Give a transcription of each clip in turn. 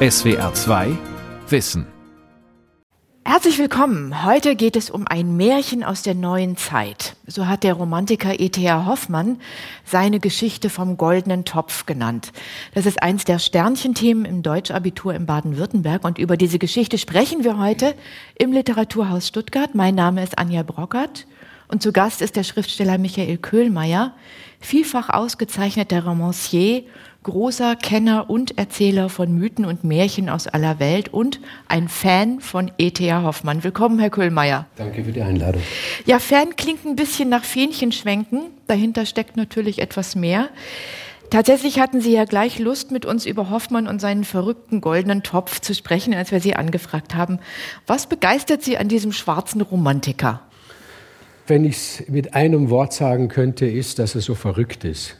SWR 2 Wissen. Herzlich willkommen. Heute geht es um ein Märchen aus der neuen Zeit. So hat der Romantiker E.T.A. Hoffmann seine Geschichte vom goldenen Topf genannt. Das ist eins der Sternchenthemen im Deutschabitur in Baden-Württemberg und über diese Geschichte sprechen wir heute im Literaturhaus Stuttgart. Mein Name ist Anja Brockert und zu Gast ist der Schriftsteller Michael Köhlmeier, vielfach ausgezeichneter Romancier großer Kenner und Erzähler von Mythen und Märchen aus aller Welt und ein Fan von E.T.A. Hoffmann. Willkommen, Herr Köhlmeier. Danke für die Einladung. Ja, Fan klingt ein bisschen nach Fähnchenschwenken. Dahinter steckt natürlich etwas mehr. Tatsächlich hatten Sie ja gleich Lust, mit uns über Hoffmann und seinen verrückten goldenen Topf zu sprechen, als wir Sie angefragt haben. Was begeistert Sie an diesem schwarzen Romantiker? Wenn ich es mit einem Wort sagen könnte, ist, dass er so verrückt ist.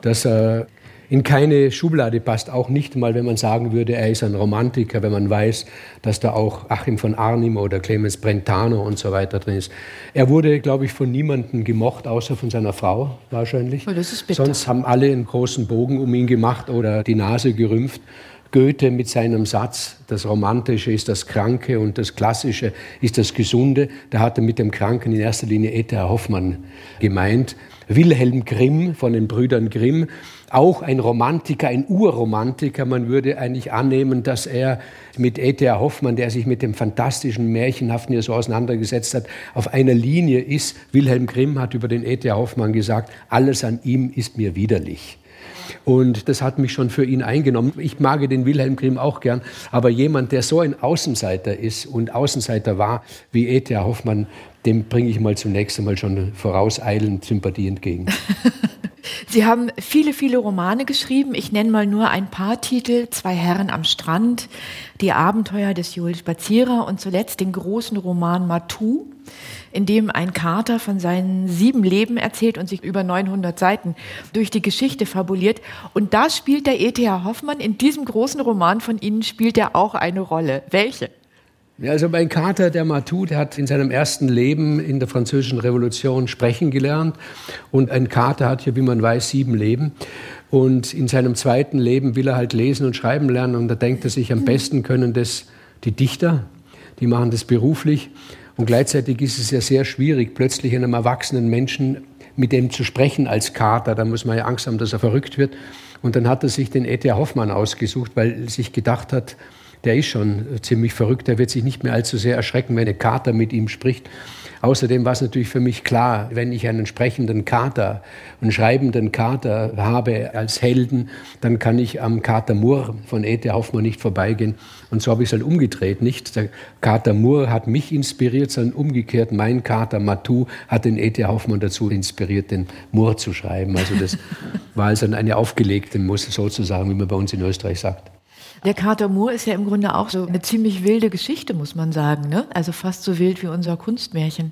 Dass er in keine Schublade passt, auch nicht mal, wenn man sagen würde, er ist ein Romantiker, wenn man weiß, dass da auch Achim von Arnim oder Clemens Brentano und so weiter drin ist. Er wurde, glaube ich, von niemandem gemocht, außer von seiner Frau wahrscheinlich. Oh. Sonst haben alle einen großen Bogen um ihn gemacht oder die Nase gerümpft. Goethe mit seinem Satz, das Romantische ist das Kranke und das Klassische ist das Gesunde, da hat er mit dem Kranken in erster Linie E.T.A. Hoffmann gemeint. Wilhelm Grimm von den Brüdern Grimm auch ein Romantiker, ein Urromantiker. Man würde eigentlich annehmen, dass er mit E.T.A. Hoffmann, der sich mit dem fantastischen, märchenhaften hier so auseinandergesetzt hat, auf einer Linie ist. Wilhelm Grimm hat über den E.T.A. Hoffmann gesagt, alles an ihm ist mir widerlich. Und das hat mich schon für ihn eingenommen. Ich mag den Wilhelm Grimm auch gern, aber jemand, der so ein Außenseiter ist und Außenseiter war wie E.T.A. Hoffmann, dem bringe ich mal zunächst einmal schon vorauseilend Sympathie entgegen. Sie haben viele, viele Romane geschrieben. Ich nenne mal nur ein paar Titel. Zwei Herren am Strand, Die Abenteuer des Jules Spazierer und zuletzt den großen Roman Matou, in dem ein Kater von seinen sieben Leben erzählt und sich über 900 Seiten durch die Geschichte fabuliert. Und da spielt der E.T.H. Hoffmann, in diesem großen Roman von Ihnen spielt er auch eine Rolle. Welche? Ja, also mein Kater, der Matou, der hat in seinem ersten Leben in der Französischen Revolution sprechen gelernt. Und ein Kater hat ja, wie man weiß, sieben Leben. Und in seinem zweiten Leben will er halt lesen und schreiben lernen. Und da denkt er sich, am besten können das die Dichter, die machen das beruflich. Und gleichzeitig ist es ja sehr schwierig, plötzlich einem erwachsenen Menschen mit dem zu sprechen als Kater. Da muss man ja Angst haben, dass er verrückt wird. Und dann hat er sich den E.T. Hoffmann ausgesucht, weil er sich gedacht hat, der ist schon ziemlich verrückt. Der wird sich nicht mehr allzu sehr erschrecken, wenn eine Kater mit ihm spricht. Außerdem war es natürlich für mich klar, wenn ich einen sprechenden Kater, einen schreibenden Kater habe als Helden, dann kann ich am Kater Moore von E.T. Hoffmann nicht vorbeigehen. Und so habe ich es halt umgedreht. Nicht der Kater Moore hat mich inspiriert, sondern umgekehrt mein Kater Matou hat den E.T. Hoffmann dazu inspiriert, den Moore zu schreiben. Also das war also eine aufgelegte Muss sozusagen, wie man bei uns in Österreich sagt. Der Kater Moor ist ja im Grunde auch so eine ziemlich wilde Geschichte, muss man sagen. Ne? Also fast so wild wie unser Kunstmärchen.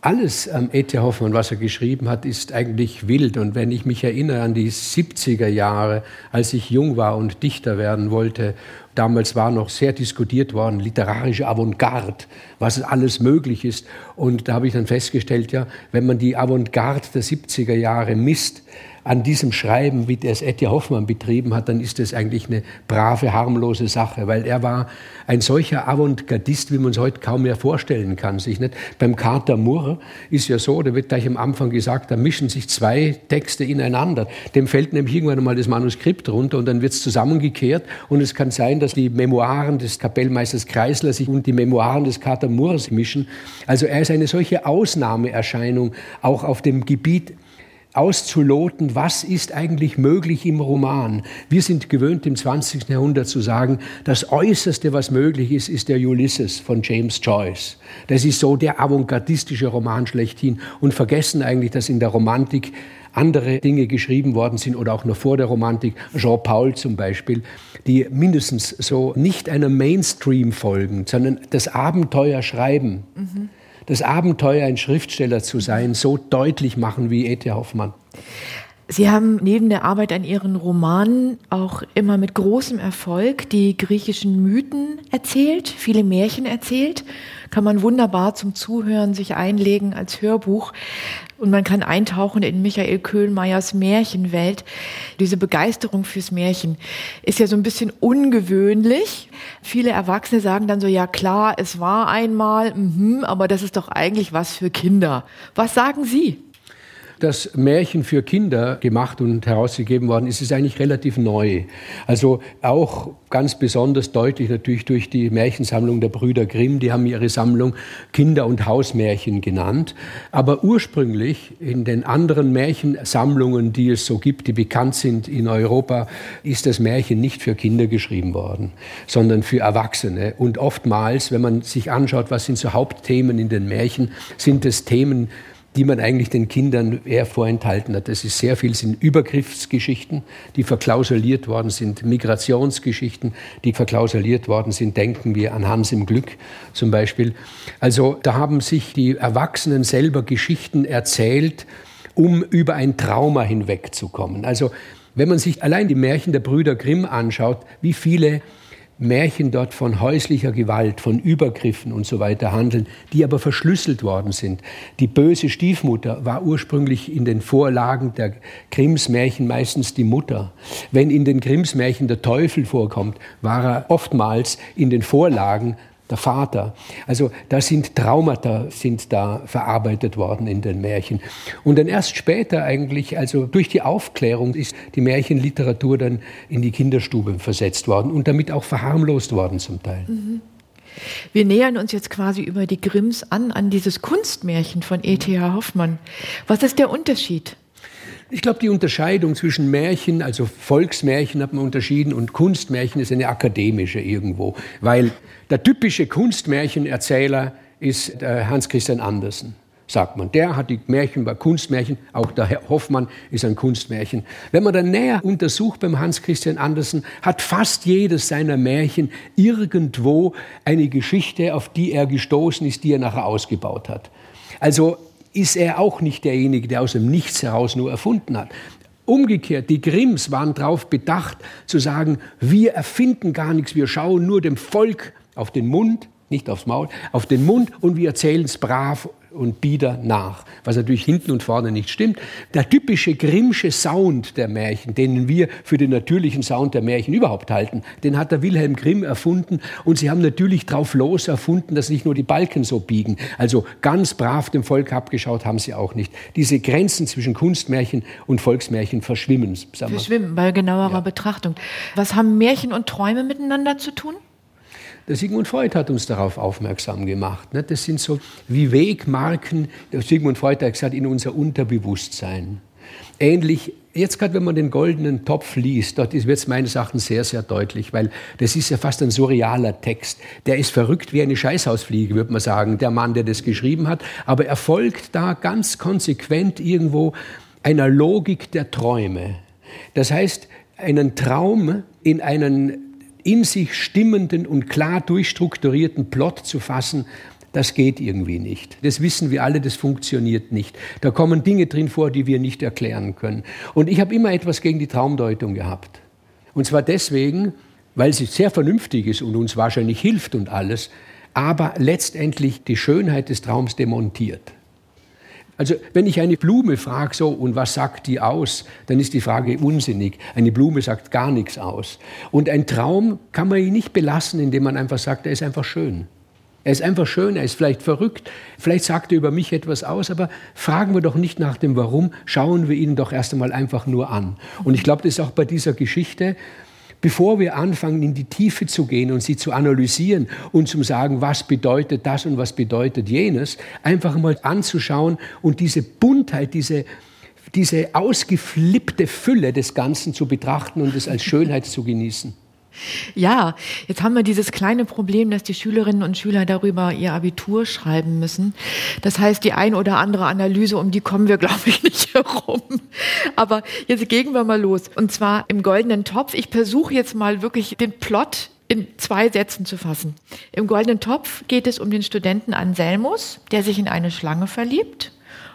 Alles am E.T. Hoffmann, was er geschrieben hat, ist eigentlich wild. Und wenn ich mich erinnere an die 70er Jahre, als ich jung war und Dichter werden wollte, damals war noch sehr diskutiert worden, literarische Avantgarde, was alles möglich ist. Und da habe ich dann festgestellt, ja, wenn man die Avantgarde der 70er Jahre misst, an diesem Schreiben, wie das Etty Hoffmann betrieben hat, dann ist das eigentlich eine brave, harmlose Sache, weil er war ein solcher Avantgardist, wie man es heute kaum mehr vorstellen kann. Sich nicht. Beim Carter Moore ist ja so, da wird gleich am Anfang gesagt, da mischen sich zwei Texte ineinander. Dem fällt nämlich irgendwann einmal das Manuskript runter und dann wird es zusammengekehrt und es kann sein, dass die Memoiren des Kapellmeisters Kreisler sich und die Memoiren des Carter Moores mischen. Also er ist eine solche Ausnahmeerscheinung auch auf dem Gebiet auszuloten, was ist eigentlich möglich im Roman. Wir sind gewöhnt im 20. Jahrhundert zu sagen, das Äußerste, was möglich ist, ist der Ulysses von James Joyce. Das ist so der avantgardistische Roman schlechthin und vergessen eigentlich, dass in der Romantik andere Dinge geschrieben worden sind oder auch noch vor der Romantik, Jean Paul zum Beispiel, die mindestens so nicht einem Mainstream folgen, sondern das Abenteuer schreiben. Mhm das Abenteuer, ein Schriftsteller zu sein, so deutlich machen wie E.T. Hoffmann. Sie haben neben der Arbeit an Ihren Romanen auch immer mit großem Erfolg die griechischen Mythen erzählt, viele Märchen erzählt. Kann man wunderbar zum Zuhören sich einlegen als Hörbuch. Und man kann eintauchen in Michael Köhlmeiers Märchenwelt. Diese Begeisterung fürs Märchen ist ja so ein bisschen ungewöhnlich. Viele Erwachsene sagen dann so, ja klar, es war einmal, mh, aber das ist doch eigentlich was für Kinder. Was sagen Sie? Das Märchen für Kinder gemacht und herausgegeben worden ist, ist eigentlich relativ neu. Also auch ganz besonders deutlich natürlich durch die Märchensammlung der Brüder Grimm. Die haben ihre Sammlung Kinder- und Hausmärchen genannt. Aber ursprünglich in den anderen Märchensammlungen, die es so gibt, die bekannt sind in Europa, ist das Märchen nicht für Kinder geschrieben worden, sondern für Erwachsene. Und oftmals, wenn man sich anschaut, was sind so Hauptthemen in den Märchen, sind es Themen, die man eigentlich den Kindern eher vorenthalten hat. Das ist sehr viel sind Übergriffsgeschichten, die verklausuliert worden sind, Migrationsgeschichten, die verklausuliert worden sind. Denken wir an Hans im Glück zum Beispiel. Also da haben sich die Erwachsenen selber Geschichten erzählt, um über ein Trauma hinwegzukommen. Also wenn man sich allein die Märchen der Brüder Grimm anschaut, wie viele Märchen dort von häuslicher Gewalt, von Übergriffen und so weiter handeln, die aber verschlüsselt worden sind. Die böse Stiefmutter war ursprünglich in den Vorlagen der Grimms Märchen meistens die Mutter. Wenn in den Grimms Märchen der Teufel vorkommt, war er oftmals in den Vorlagen der Vater. Also da sind Traumata sind da verarbeitet worden in den Märchen. Und dann erst später eigentlich, also durch die Aufklärung ist die Märchenliteratur dann in die Kinderstube versetzt worden und damit auch verharmlost worden zum Teil. Mhm. Wir nähern uns jetzt quasi über die Grimms an, an dieses Kunstmärchen von E.T.H. Hoffmann. Was ist der Unterschied? Ich glaube, die Unterscheidung zwischen Märchen, also Volksmärchen hat man unterschieden und Kunstmärchen ist eine akademische irgendwo, weil der typische Kunstmärchenerzähler ist Hans Christian Andersen, sagt man. Der hat die Märchen bei Kunstmärchen, auch der Herr Hoffmann ist ein Kunstmärchen. Wenn man dann näher untersucht beim Hans Christian Andersen, hat fast jedes seiner Märchen irgendwo eine Geschichte, auf die er gestoßen ist, die er nachher ausgebaut hat. Also ist er auch nicht derjenige, der aus dem Nichts heraus nur erfunden hat. Umgekehrt, die Grimms waren darauf bedacht zu sagen, wir erfinden gar nichts, wir schauen nur dem Volk auf den Mund, nicht aufs Maul, auf den Mund und wir erzählen es brav und bieder nach, was natürlich hinten und vorne nicht stimmt. Der typische Grimmsche Sound der Märchen, den wir für den natürlichen Sound der Märchen überhaupt halten, den hat der Wilhelm Grimm erfunden und sie haben natürlich drauf los erfunden, dass nicht nur die Balken so biegen. Also ganz brav dem Volk abgeschaut haben sie auch nicht. Diese Grenzen zwischen Kunstmärchen und Volksmärchen verschwimmen. Verschwimmen bei genauerer ja. Betrachtung. Was haben Märchen und Träume miteinander zu tun? Der Sigmund Freud hat uns darauf aufmerksam gemacht. Ne? Das sind so wie Wegmarken, der Sigmund Freud hat gesagt, in unser Unterbewusstsein. Ähnlich, jetzt gerade wenn man den goldenen Topf liest, dort wird es meines Erachtens sehr, sehr deutlich, weil das ist ja fast ein surrealer Text. Der ist verrückt wie eine Scheißhausfliege, würde man sagen, der Mann, der das geschrieben hat. Aber er folgt da ganz konsequent irgendwo einer Logik der Träume. Das heißt, einen Traum in einen in sich stimmenden und klar durchstrukturierten Plot zu fassen, das geht irgendwie nicht. Das wissen wir alle, das funktioniert nicht. Da kommen Dinge drin vor, die wir nicht erklären können. Und ich habe immer etwas gegen die Traumdeutung gehabt. Und zwar deswegen, weil sie sehr vernünftig ist und uns wahrscheinlich hilft und alles, aber letztendlich die Schönheit des Traums demontiert. Also wenn ich eine Blume frage, so, und was sagt die aus, dann ist die Frage unsinnig. Eine Blume sagt gar nichts aus. Und ein Traum kann man ihn nicht belassen, indem man einfach sagt, er ist einfach schön. Er ist einfach schön, er ist vielleicht verrückt, vielleicht sagt er über mich etwas aus, aber fragen wir doch nicht nach dem Warum, schauen wir ihn doch erst einmal einfach nur an. Und ich glaube, das ist auch bei dieser Geschichte, bevor wir anfangen, in die Tiefe zu gehen und sie zu analysieren und zu sagen, was bedeutet das und was bedeutet jenes, einfach mal anzuschauen und diese Buntheit, diese, diese ausgeflippte Fülle des Ganzen zu betrachten und es als Schönheit zu genießen. Ja, jetzt haben wir dieses kleine Problem, dass die Schülerinnen und Schüler darüber ihr Abitur schreiben müssen. Das heißt, die ein oder andere Analyse, um die kommen wir, glaube ich, nicht herum. Aber jetzt gehen wir mal los. Und zwar im goldenen Topf. Ich versuche jetzt mal wirklich den Plot in zwei Sätzen zu fassen. Im goldenen Topf geht es um den Studenten Anselmus, der sich in eine Schlange verliebt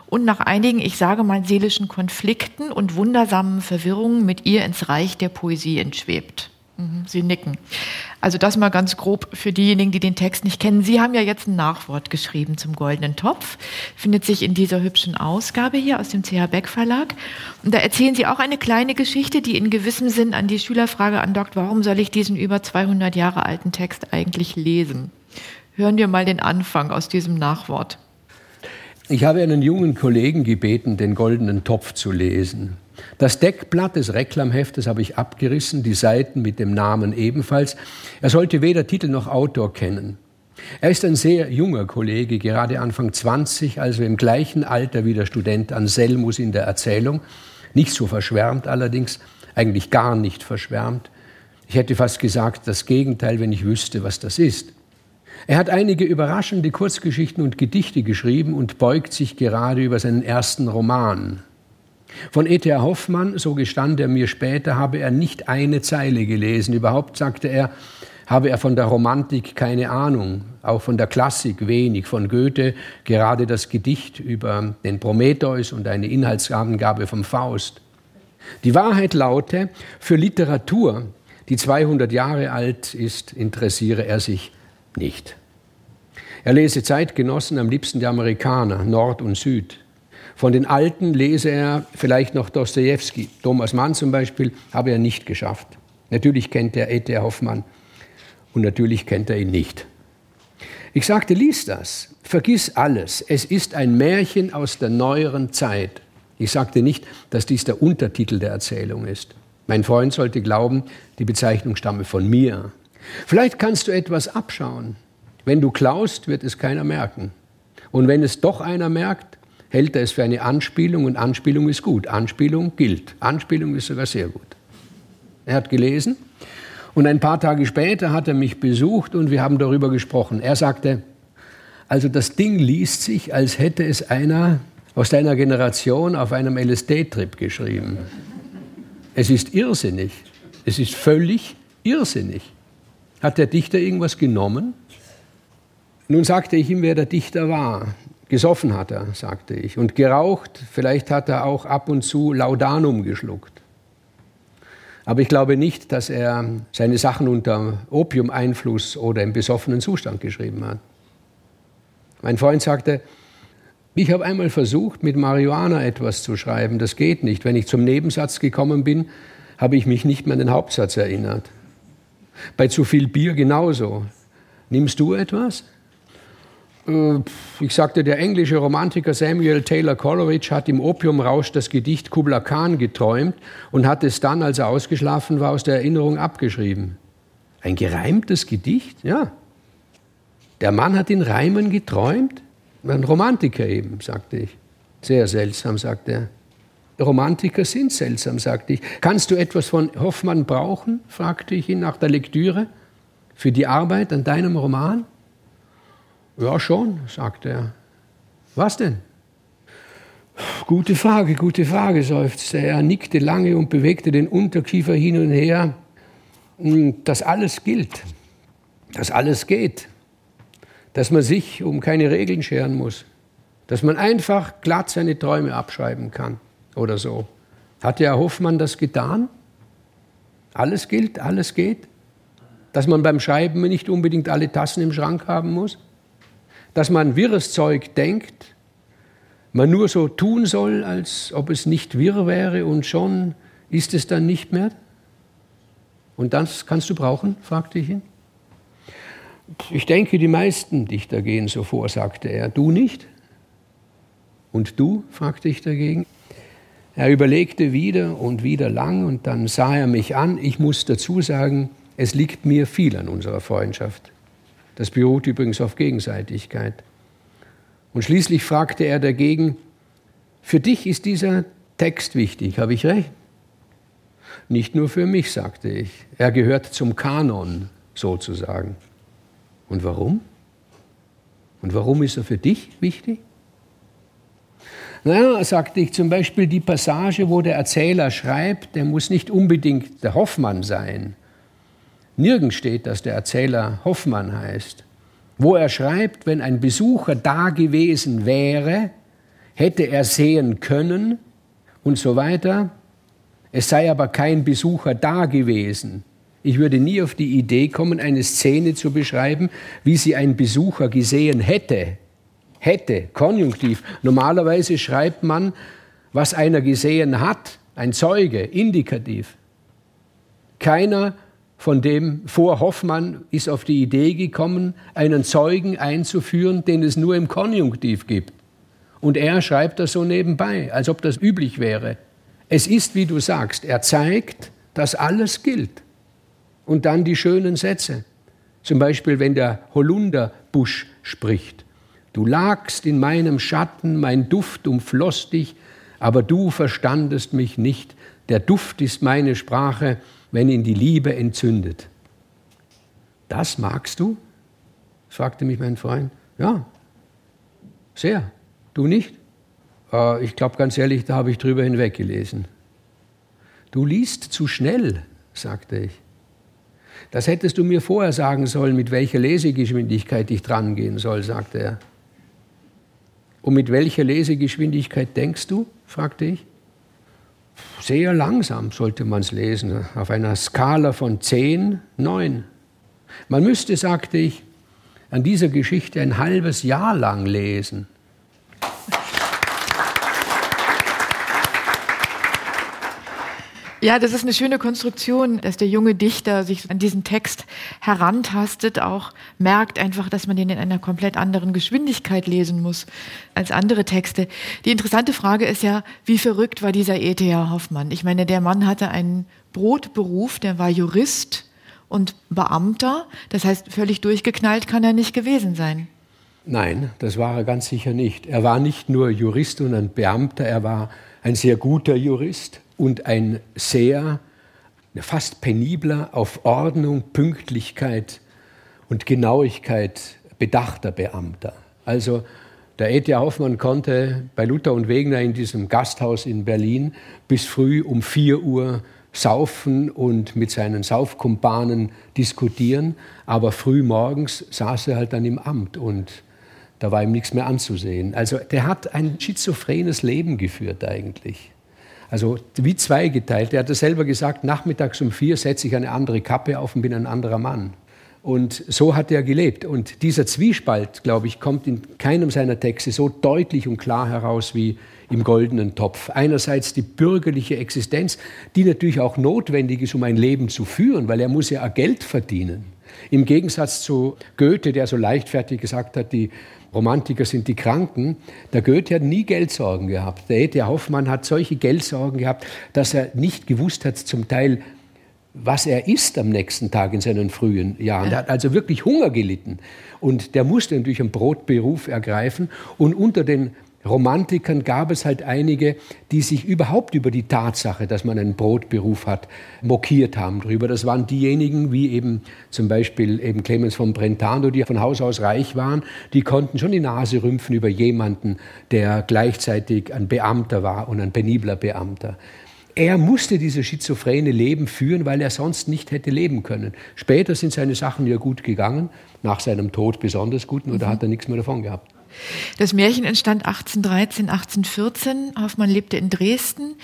und nach einigen, ich sage mal, seelischen Konflikten und wundersamen Verwirrungen mit ihr ins Reich der Poesie entschwebt. Mhm, Sie nicken. Also das mal ganz grob für diejenigen, die den Text nicht kennen. Sie haben ja jetzt ein Nachwort geschrieben zum Goldenen Topf, findet sich in dieser hübschen Ausgabe hier aus dem CH Beck Verlag. Und da erzählen Sie auch eine kleine Geschichte, die in gewissem Sinn an die Schülerfrage andockt, warum soll ich diesen über 200 Jahre alten Text eigentlich lesen? Hören wir mal den Anfang aus diesem Nachwort. Ich habe einen jungen Kollegen gebeten, den Goldenen Topf zu lesen. Das Deckblatt des Reklamheftes habe ich abgerissen, die Seiten mit dem Namen ebenfalls. Er sollte weder Titel noch Autor kennen. Er ist ein sehr junger Kollege, gerade Anfang 20, also im gleichen Alter wie der Student Anselmus in der Erzählung. Nicht so verschwärmt allerdings, eigentlich gar nicht verschwärmt. Ich hätte fast gesagt, das Gegenteil, wenn ich wüsste, was das ist. Er hat einige überraschende Kurzgeschichten und Gedichte geschrieben und beugt sich gerade über seinen ersten Roman. Von E.T.A. Hoffmann, so gestand er mir später, habe er nicht eine Zeile gelesen. Überhaupt, sagte er, habe er von der Romantik keine Ahnung, auch von der Klassik wenig, von Goethe gerade das Gedicht über den Prometheus und eine Inhaltsangabe vom Faust. Die Wahrheit laute, für Literatur, die 200 Jahre alt ist, interessiere er sich nicht. Er lese Zeitgenossen, am liebsten die Amerikaner, Nord und Süd. Von den Alten lese er vielleicht noch Dostoevsky. Thomas Mann zum Beispiel habe er nicht geschafft. Natürlich kennt er E.T. Hoffmann und natürlich kennt er ihn nicht. Ich sagte, lies das, vergiss alles. Es ist ein Märchen aus der neueren Zeit. Ich sagte nicht, dass dies der Untertitel der Erzählung ist. Mein Freund sollte glauben, die Bezeichnung stamme von mir. Vielleicht kannst du etwas abschauen. Wenn du klaust, wird es keiner merken. Und wenn es doch einer merkt, hält er es für eine Anspielung und Anspielung ist gut. Anspielung gilt. Anspielung ist sogar sehr gut. Er hat gelesen und ein paar Tage später hat er mich besucht und wir haben darüber gesprochen. Er sagte, also das Ding liest sich, als hätte es einer aus deiner Generation auf einem LSD-Trip geschrieben. Es ist irrsinnig. Es ist völlig irrsinnig. Hat der Dichter irgendwas genommen? Nun sagte ich ihm, wer der Dichter war. Gesoffen hat er, sagte ich, und geraucht, vielleicht hat er auch ab und zu Laudanum geschluckt. Aber ich glaube nicht, dass er seine Sachen unter Opiumeinfluss oder im besoffenen Zustand geschrieben hat. Mein Freund sagte, ich habe einmal versucht, mit Marihuana etwas zu schreiben. Das geht nicht. Wenn ich zum Nebensatz gekommen bin, habe ich mich nicht mehr an den Hauptsatz erinnert. Bei zu viel Bier genauso. Nimmst du etwas? Äh, ich sagte, der englische Romantiker Samuel Taylor Coleridge hat im Opiumrausch das Gedicht Kubla Khan geträumt und hat es dann, als er ausgeschlafen war, aus der Erinnerung abgeschrieben. Ein gereimtes Gedicht? Ja. Der Mann hat in Reimen geträumt? Ein Romantiker eben, sagte ich. Sehr seltsam, sagte er. Romantiker sind seltsam, sagte ich. Kannst du etwas von Hoffmann brauchen? fragte ich ihn nach der Lektüre. Für die Arbeit an deinem Roman? Ja, schon, sagte er. Was denn? Gute Frage, gute Frage, seufzte er. Nickte lange und bewegte den Unterkiefer hin und her. Hm, das alles gilt, dass alles geht, dass man sich um keine Regeln scheren muss, dass man einfach glatt seine Träume abschreiben kann oder so. Hat Herr Hoffmann das getan? Alles gilt, alles geht? Dass man beim Schreiben nicht unbedingt alle Tassen im Schrank haben muss? Dass man wirres Zeug denkt, man nur so tun soll, als ob es nicht wirr wäre und schon ist es dann nicht mehr? Und das kannst du brauchen? fragte ich ihn. Ich denke, die meisten Dichter gehen so vor, sagte er. Du nicht? Und du? fragte ich dagegen. Er überlegte wieder und wieder lang und dann sah er mich an. Ich muss dazu sagen, es liegt mir viel an unserer Freundschaft. Das beruht übrigens auf Gegenseitigkeit. Und schließlich fragte er dagegen, für dich ist dieser Text wichtig, habe ich recht? Nicht nur für mich, sagte ich. Er gehört zum Kanon sozusagen. Und warum? Und warum ist er für dich wichtig? Naja, sagte ich zum Beispiel die Passage, wo der Erzähler schreibt, der muss nicht unbedingt der Hoffmann sein, Nirgends steht, dass der Erzähler Hoffmann heißt. Wo er schreibt, wenn ein Besucher da gewesen wäre, hätte er sehen können und so weiter. Es sei aber kein Besucher da gewesen. Ich würde nie auf die Idee kommen, eine Szene zu beschreiben, wie sie ein Besucher gesehen hätte. Hätte, Konjunktiv. Normalerweise schreibt man, was einer gesehen hat, ein Zeuge, Indikativ. Keiner von dem vor Hoffmann ist auf die Idee gekommen, einen Zeugen einzuführen, den es nur im Konjunktiv gibt. Und er schreibt das so nebenbei, als ob das üblich wäre. Es ist, wie du sagst, er zeigt, dass alles gilt. Und dann die schönen Sätze. Zum Beispiel, wenn der Holunderbusch spricht. Du lagst in meinem Schatten, mein Duft umfloss dich, aber du verstandest mich nicht. Der Duft ist meine Sprache, wenn ihn die Liebe entzündet. Das magst du? fragte mich mein Freund. Ja, sehr. Du nicht? Äh, ich glaube ganz ehrlich, da habe ich drüber hinweggelesen. Du liest zu schnell, sagte ich. Das hättest du mir vorher sagen sollen, mit welcher Lesegeschwindigkeit ich drangehen soll, sagte er. Und mit welcher Lesegeschwindigkeit denkst du? fragte ich. Sehr langsam sollte man es lesen, auf einer Skala von 10, 9. Man müsste, sagte ich, an dieser Geschichte ein halbes Jahr lang lesen. Ja, das ist eine schöne Konstruktion, dass der junge Dichter sich an diesen Text herantastet, auch merkt einfach, dass man den in einer komplett anderen Geschwindigkeit lesen muss als andere Texte. Die interessante Frage ist ja, wie verrückt war dieser E.T.A. Hoffmann? Ich meine, der Mann hatte einen Brotberuf, der war Jurist und Beamter. Das heißt, völlig durchgeknallt kann er nicht gewesen sein. Nein, das war er ganz sicher nicht. Er war nicht nur Jurist und ein Beamter, er war ein sehr guter Jurist und ein sehr, fast penibler, auf Ordnung, Pünktlichkeit und Genauigkeit bedachter Beamter. Also der E.T.A. Hoffmann konnte bei Luther und Wegner in diesem Gasthaus in Berlin bis früh um 4 Uhr saufen und mit seinen Saufkumpanen diskutieren, aber früh morgens saß er halt dann im Amt und da war ihm nichts mehr anzusehen. Also der hat ein schizophrenes Leben geführt eigentlich. Also wie zweigeteilt. Er hat es selber gesagt, nachmittags um vier setze ich eine andere Kappe auf und bin ein anderer Mann. Und so hat er gelebt. Und dieser Zwiespalt, glaube ich, kommt in keinem seiner Texte so deutlich und klar heraus wie im goldenen Topf. Einerseits die bürgerliche Existenz, die natürlich auch notwendig ist, um ein Leben zu führen, weil er muss ja Geld verdienen. Im Gegensatz zu Goethe, der so leichtfertig gesagt hat, die Romantiker sind die Kranken. Der Goethe hat nie Geldsorgen gehabt. Der E.T. Hoffmann hat solche Geldsorgen gehabt, dass er nicht gewusst hat, zum Teil, was er isst am nächsten Tag in seinen frühen Jahren. Er hat also wirklich Hunger gelitten. Und der musste natürlich einen Brotberuf ergreifen. Und unter den Romantikern gab es halt einige, die sich überhaupt über die Tatsache, dass man einen Brotberuf hat, mokiert haben drüber. Das waren diejenigen, wie eben zum Beispiel eben Clemens von Brentano, die von Haus aus reich waren, die konnten schon die Nase rümpfen über jemanden, der gleichzeitig ein Beamter war und ein penibler Beamter. Er musste dieses schizophrene Leben führen, weil er sonst nicht hätte leben können. Später sind seine Sachen ja gut gegangen, nach seinem Tod besonders gut, nur mhm. da hat er nichts mehr davon gehabt. Das Märchen entstand 1813, 1814. Hoffmann lebte in Dresden.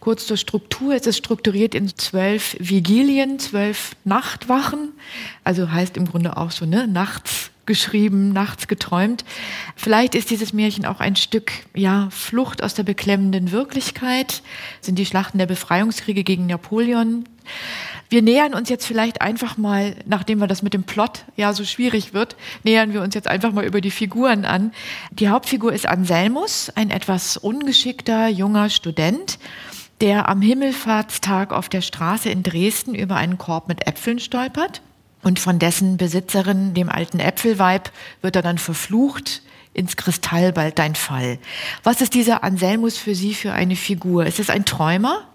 Kurz zur Struktur. Es ist strukturiert in zwölf Vigilien, zwölf Nachtwachen. Also heißt im Grunde auch so, ne, nachts geschrieben, nachts geträumt. Vielleicht ist dieses Märchen auch ein Stück, ja, Flucht aus der beklemmenden Wirklichkeit. Sind die Schlachten der Befreiungskriege gegen Napoleon. Wir nähern uns jetzt vielleicht einfach mal, nachdem wir das mit dem Plot ja so schwierig wird, nähern wir uns jetzt einfach mal über die Figuren an. Die Hauptfigur ist Anselmus, ein etwas ungeschickter junger Student, der am Himmelfahrtstag auf der Straße in Dresden über einen Korb mit Äpfeln stolpert. Und von dessen Besitzerin, dem alten Äpfelweib, wird er dann verflucht, ins Kristall bald dein Fall. Was ist dieser Anselmus für Sie für eine Figur? Ist es ein Träumer?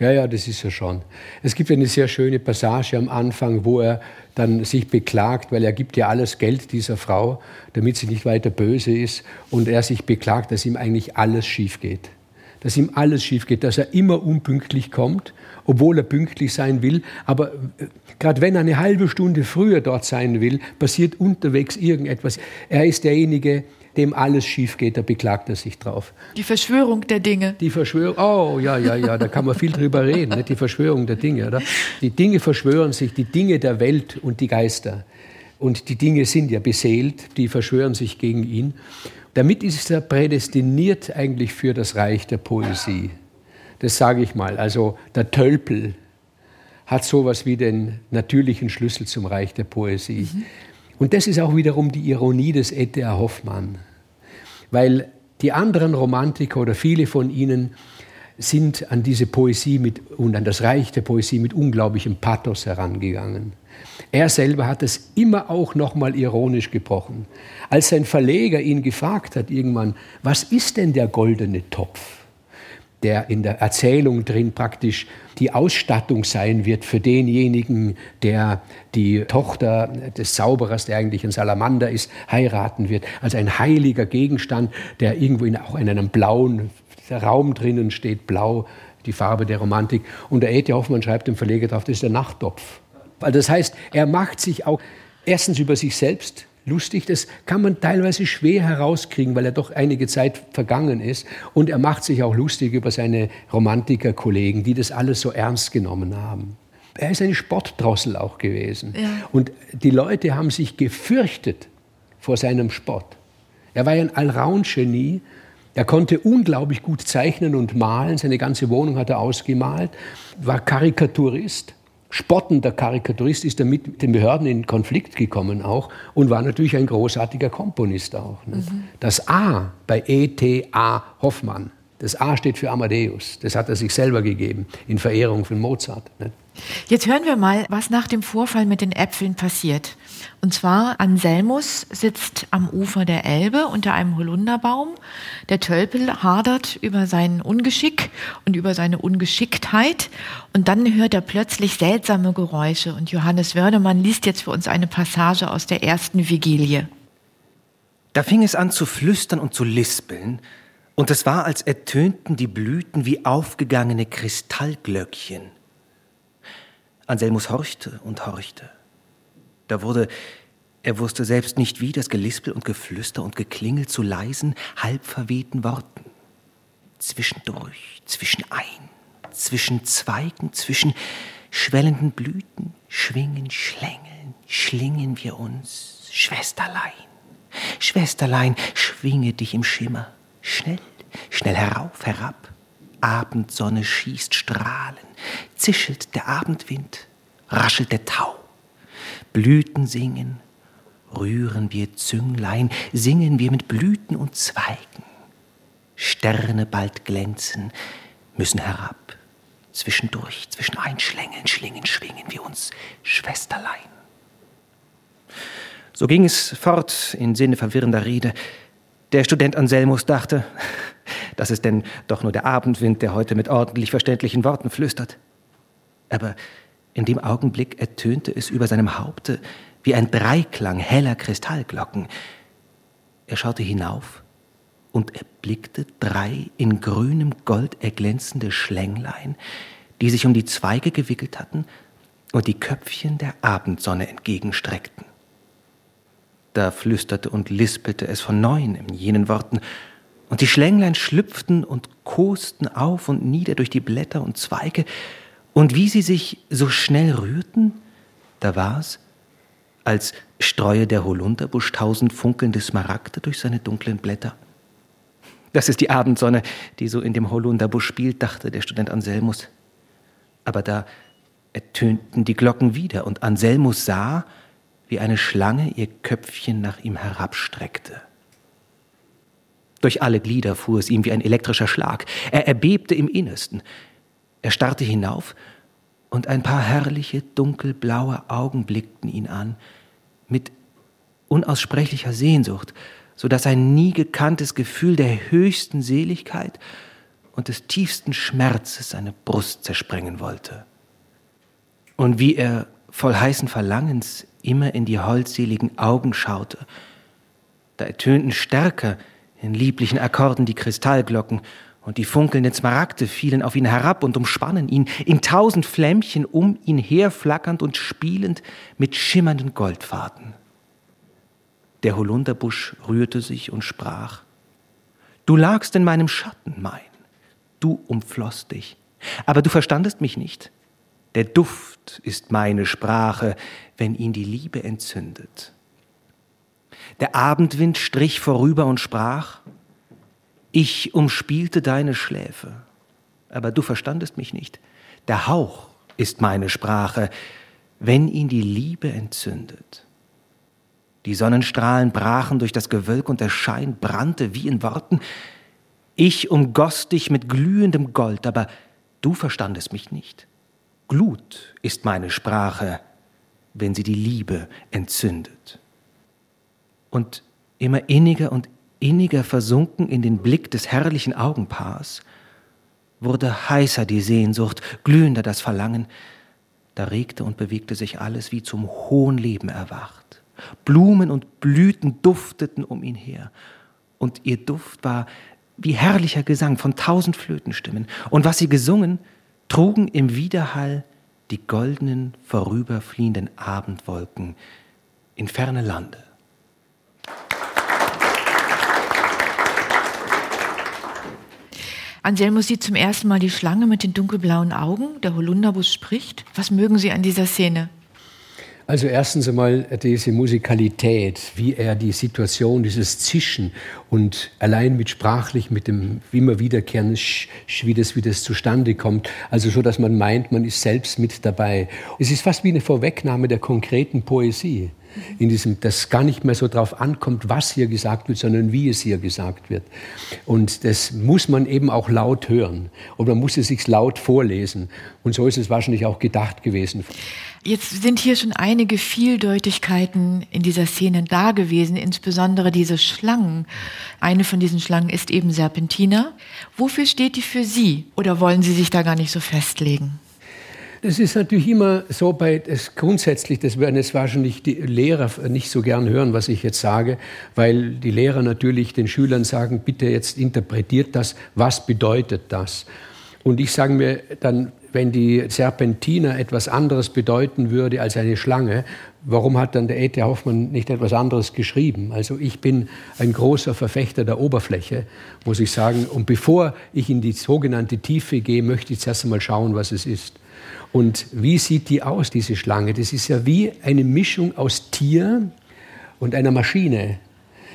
Ja, ja, das ist er schon. Es gibt eine sehr schöne Passage am Anfang, wo er dann sich beklagt, weil er gibt ja alles Geld dieser Frau, damit sie nicht weiter böse ist, und er sich beklagt, dass ihm eigentlich alles schief geht. Dass ihm alles schief geht, dass er immer unpünktlich kommt, obwohl er pünktlich sein will. Aber äh, gerade wenn er eine halbe Stunde früher dort sein will, passiert unterwegs irgendetwas. Er ist derjenige, dem alles schief geht, da beklagt er sich drauf. Die Verschwörung der Dinge. Die Verschwörung, oh ja, ja, ja, da kann man viel drüber reden, ne? die Verschwörung der Dinge. Oder? Die Dinge verschwören sich, die Dinge der Welt und die Geister. Und die Dinge sind ja beseelt, die verschwören sich gegen ihn. Damit ist er prädestiniert eigentlich für das Reich der Poesie. Das sage ich mal. Also der Tölpel hat sowas wie den natürlichen Schlüssel zum Reich der Poesie. Mhm. Und das ist auch wiederum die Ironie des E.T.A. Hoffmann. Weil die anderen Romantiker oder viele von ihnen sind an diese Poesie mit, und an das Reich der Poesie mit unglaublichem Pathos herangegangen. Er selber hat es immer auch nochmal ironisch gebrochen. Als sein Verleger ihn gefragt hat irgendwann, was ist denn der goldene Topf? Der in der Erzählung drin praktisch die Ausstattung sein wird für denjenigen, der die Tochter des Zauberers, der eigentlich ein Salamander ist, heiraten wird. Also ein heiliger Gegenstand, der irgendwo in, auch in einem blauen Raum drinnen steht, blau, die Farbe der Romantik. Und der E.T. Hoffmann schreibt dem Verleger drauf, das ist der Nachttopf. Also das heißt, er macht sich auch erstens über sich selbst lustig. Das kann man teilweise schwer herauskriegen, weil er doch einige Zeit vergangen ist. Und er macht sich auch lustig über seine Romantikerkollegen, die das alles so ernst genommen haben. Er ist eine Sportdrossel auch gewesen. Ja. Und die Leute haben sich gefürchtet vor seinem Spott. Er war ja ein Allround-Genie. Er konnte unglaublich gut zeichnen und malen. Seine ganze Wohnung hat er ausgemalt. War Karikaturist spottender Karikaturist, ist er mit den Behörden in Konflikt gekommen auch und war natürlich ein großartiger Komponist auch. Mhm. Das A bei E.T.A. Hoffmann, das A steht für Amadeus, das hat er sich selber gegeben in Verehrung von Mozart. Nicht? Jetzt hören wir mal, was nach dem Vorfall mit den Äpfeln passiert. Und zwar Anselmus sitzt am Ufer der Elbe unter einem Holunderbaum. Der Tölpel hadert über sein Ungeschick und über seine Ungeschicktheit. Und dann hört er plötzlich seltsame Geräusche. Und Johannes Wörnemann liest jetzt für uns eine Passage aus der ersten Vigilie. Da fing es an zu flüstern und zu lispeln. Und es war, als ertönten die Blüten wie aufgegangene Kristallglöckchen. Anselmus horchte und horchte. Da wurde, er wusste selbst nicht wie, das Gelispel und Geflüster und Geklingel zu leisen, halb verwehten Worten. Zwischendurch, zwischen ein, zwischen Zweigen, zwischen schwellenden Blüten, schwingen, schlängeln, schlingen wir uns, Schwesterlein. Schwesterlein, schwinge dich im Schimmer, schnell, schnell herauf, herab, Abendsonne schießt Strahlen, zischelt der Abendwind, raschelt der Tau. Blüten singen, rühren wir Zünglein, singen wir mit Blüten und Zweigen. Sterne bald glänzen, müssen herab. Zwischendurch, zwischen Einschlängeln, Schlingen, schwingen wir uns, Schwesterlein. So ging es fort in Sinne verwirrender Rede. Der Student Anselmus dachte, das ist denn doch nur der Abendwind, der heute mit ordentlich verständlichen Worten flüstert. Aber in dem Augenblick ertönte es über seinem Haupte wie ein Dreiklang heller Kristallglocken. Er schaute hinauf und erblickte drei in grünem Gold erglänzende Schlänglein, die sich um die Zweige gewickelt hatten und die Köpfchen der Abendsonne entgegenstreckten. Da flüsterte und lispelte es von neuem in jenen Worten, und die Schlänglein schlüpften und kosten auf und nieder durch die Blätter und Zweige, und wie sie sich so schnell rührten, da war's, als streue der Holunderbusch tausend funkelnde Smaragde durch seine dunklen Blätter. Das ist die Abendsonne, die so in dem Holunderbusch spielt, dachte der Student Anselmus. Aber da ertönten die Glocken wieder, und Anselmus sah, wie eine Schlange ihr Köpfchen nach ihm herabstreckte. Durch alle Glieder fuhr es ihm wie ein elektrischer Schlag. Er erbebte im Innersten. Er starrte hinauf, und ein paar herrliche, dunkelblaue Augen blickten ihn an, mit unaussprechlicher Sehnsucht, so dass ein nie gekanntes Gefühl der höchsten Seligkeit und des tiefsten Schmerzes seine Brust zersprengen wollte. Und wie er voll heißen Verlangens immer in die holdseligen Augen schaute, da ertönten stärker in lieblichen Akkorden die Kristallglocken und die funkelnden Smaragde fielen auf ihn herab und umspannen ihn, in tausend Flämmchen um ihn her flackernd und spielend mit schimmernden Goldfaden. Der Holunderbusch rührte sich und sprach, Du lagst in meinem Schatten, mein, du umfloßt dich, aber du verstandest mich nicht. Der Duft ist meine Sprache, wenn ihn die Liebe entzündet. Der Abendwind strich vorüber und sprach, ich umspielte deine Schläfe, aber du verstandest mich nicht. Der Hauch ist meine Sprache, wenn ihn die Liebe entzündet. Die Sonnenstrahlen brachen durch das Gewölk und der Schein brannte wie in Worten. Ich umgoss dich mit glühendem Gold, aber du verstandest mich nicht. Glut ist meine Sprache, wenn sie die Liebe entzündet. Und immer inniger und inniger versunken in den Blick des herrlichen Augenpaars, wurde heißer die Sehnsucht, glühender das Verlangen, da regte und bewegte sich alles wie zum hohen Leben erwacht. Blumen und Blüten dufteten um ihn her, und ihr Duft war wie herrlicher Gesang von tausend Flötenstimmen, und was sie gesungen, trugen im Widerhall die goldenen, vorüberfliehenden Abendwolken in ferne Lande. Anselmus sieht zum ersten Mal die Schlange mit den dunkelblauen Augen. Der Holunderbus spricht. Was mögen Sie an dieser Szene? Also erstens einmal diese Musikalität, wie er die Situation, dieses Zischen und allein mit sprachlich, mit dem immer wiederkehrenden Sch, wie das, wie das zustande kommt, also so, dass man meint, man ist selbst mit dabei. Es ist fast wie eine Vorwegnahme der konkreten Poesie in diesem, dass gar nicht mehr so darauf ankommt, was hier gesagt wird, sondern wie es hier gesagt wird. Und das muss man eben auch laut hören und man muss es sich laut vorlesen. Und so ist es wahrscheinlich auch gedacht gewesen. Jetzt sind hier schon einige Vieldeutigkeiten in dieser Szene da gewesen, insbesondere diese Schlangen. Eine von diesen Schlangen ist eben Serpentina. Wofür steht die für Sie? Oder wollen Sie sich da gar nicht so festlegen? Das ist natürlich immer so bei, das grundsätzlich, das werden jetzt wahrscheinlich die Lehrer nicht so gern hören, was ich jetzt sage, weil die Lehrer natürlich den Schülern sagen, bitte jetzt interpretiert das, was bedeutet das? Und ich sage mir dann, wenn die Serpentina etwas anderes bedeuten würde als eine Schlange, warum hat dann der E.T. Hoffmann nicht etwas anderes geschrieben? Also ich bin ein großer Verfechter der Oberfläche, muss ich sagen. Und bevor ich in die sogenannte Tiefe gehe, möchte ich zuerst einmal schauen, was es ist. Und wie sieht die aus, diese Schlange? Das ist ja wie eine Mischung aus Tier und einer Maschine.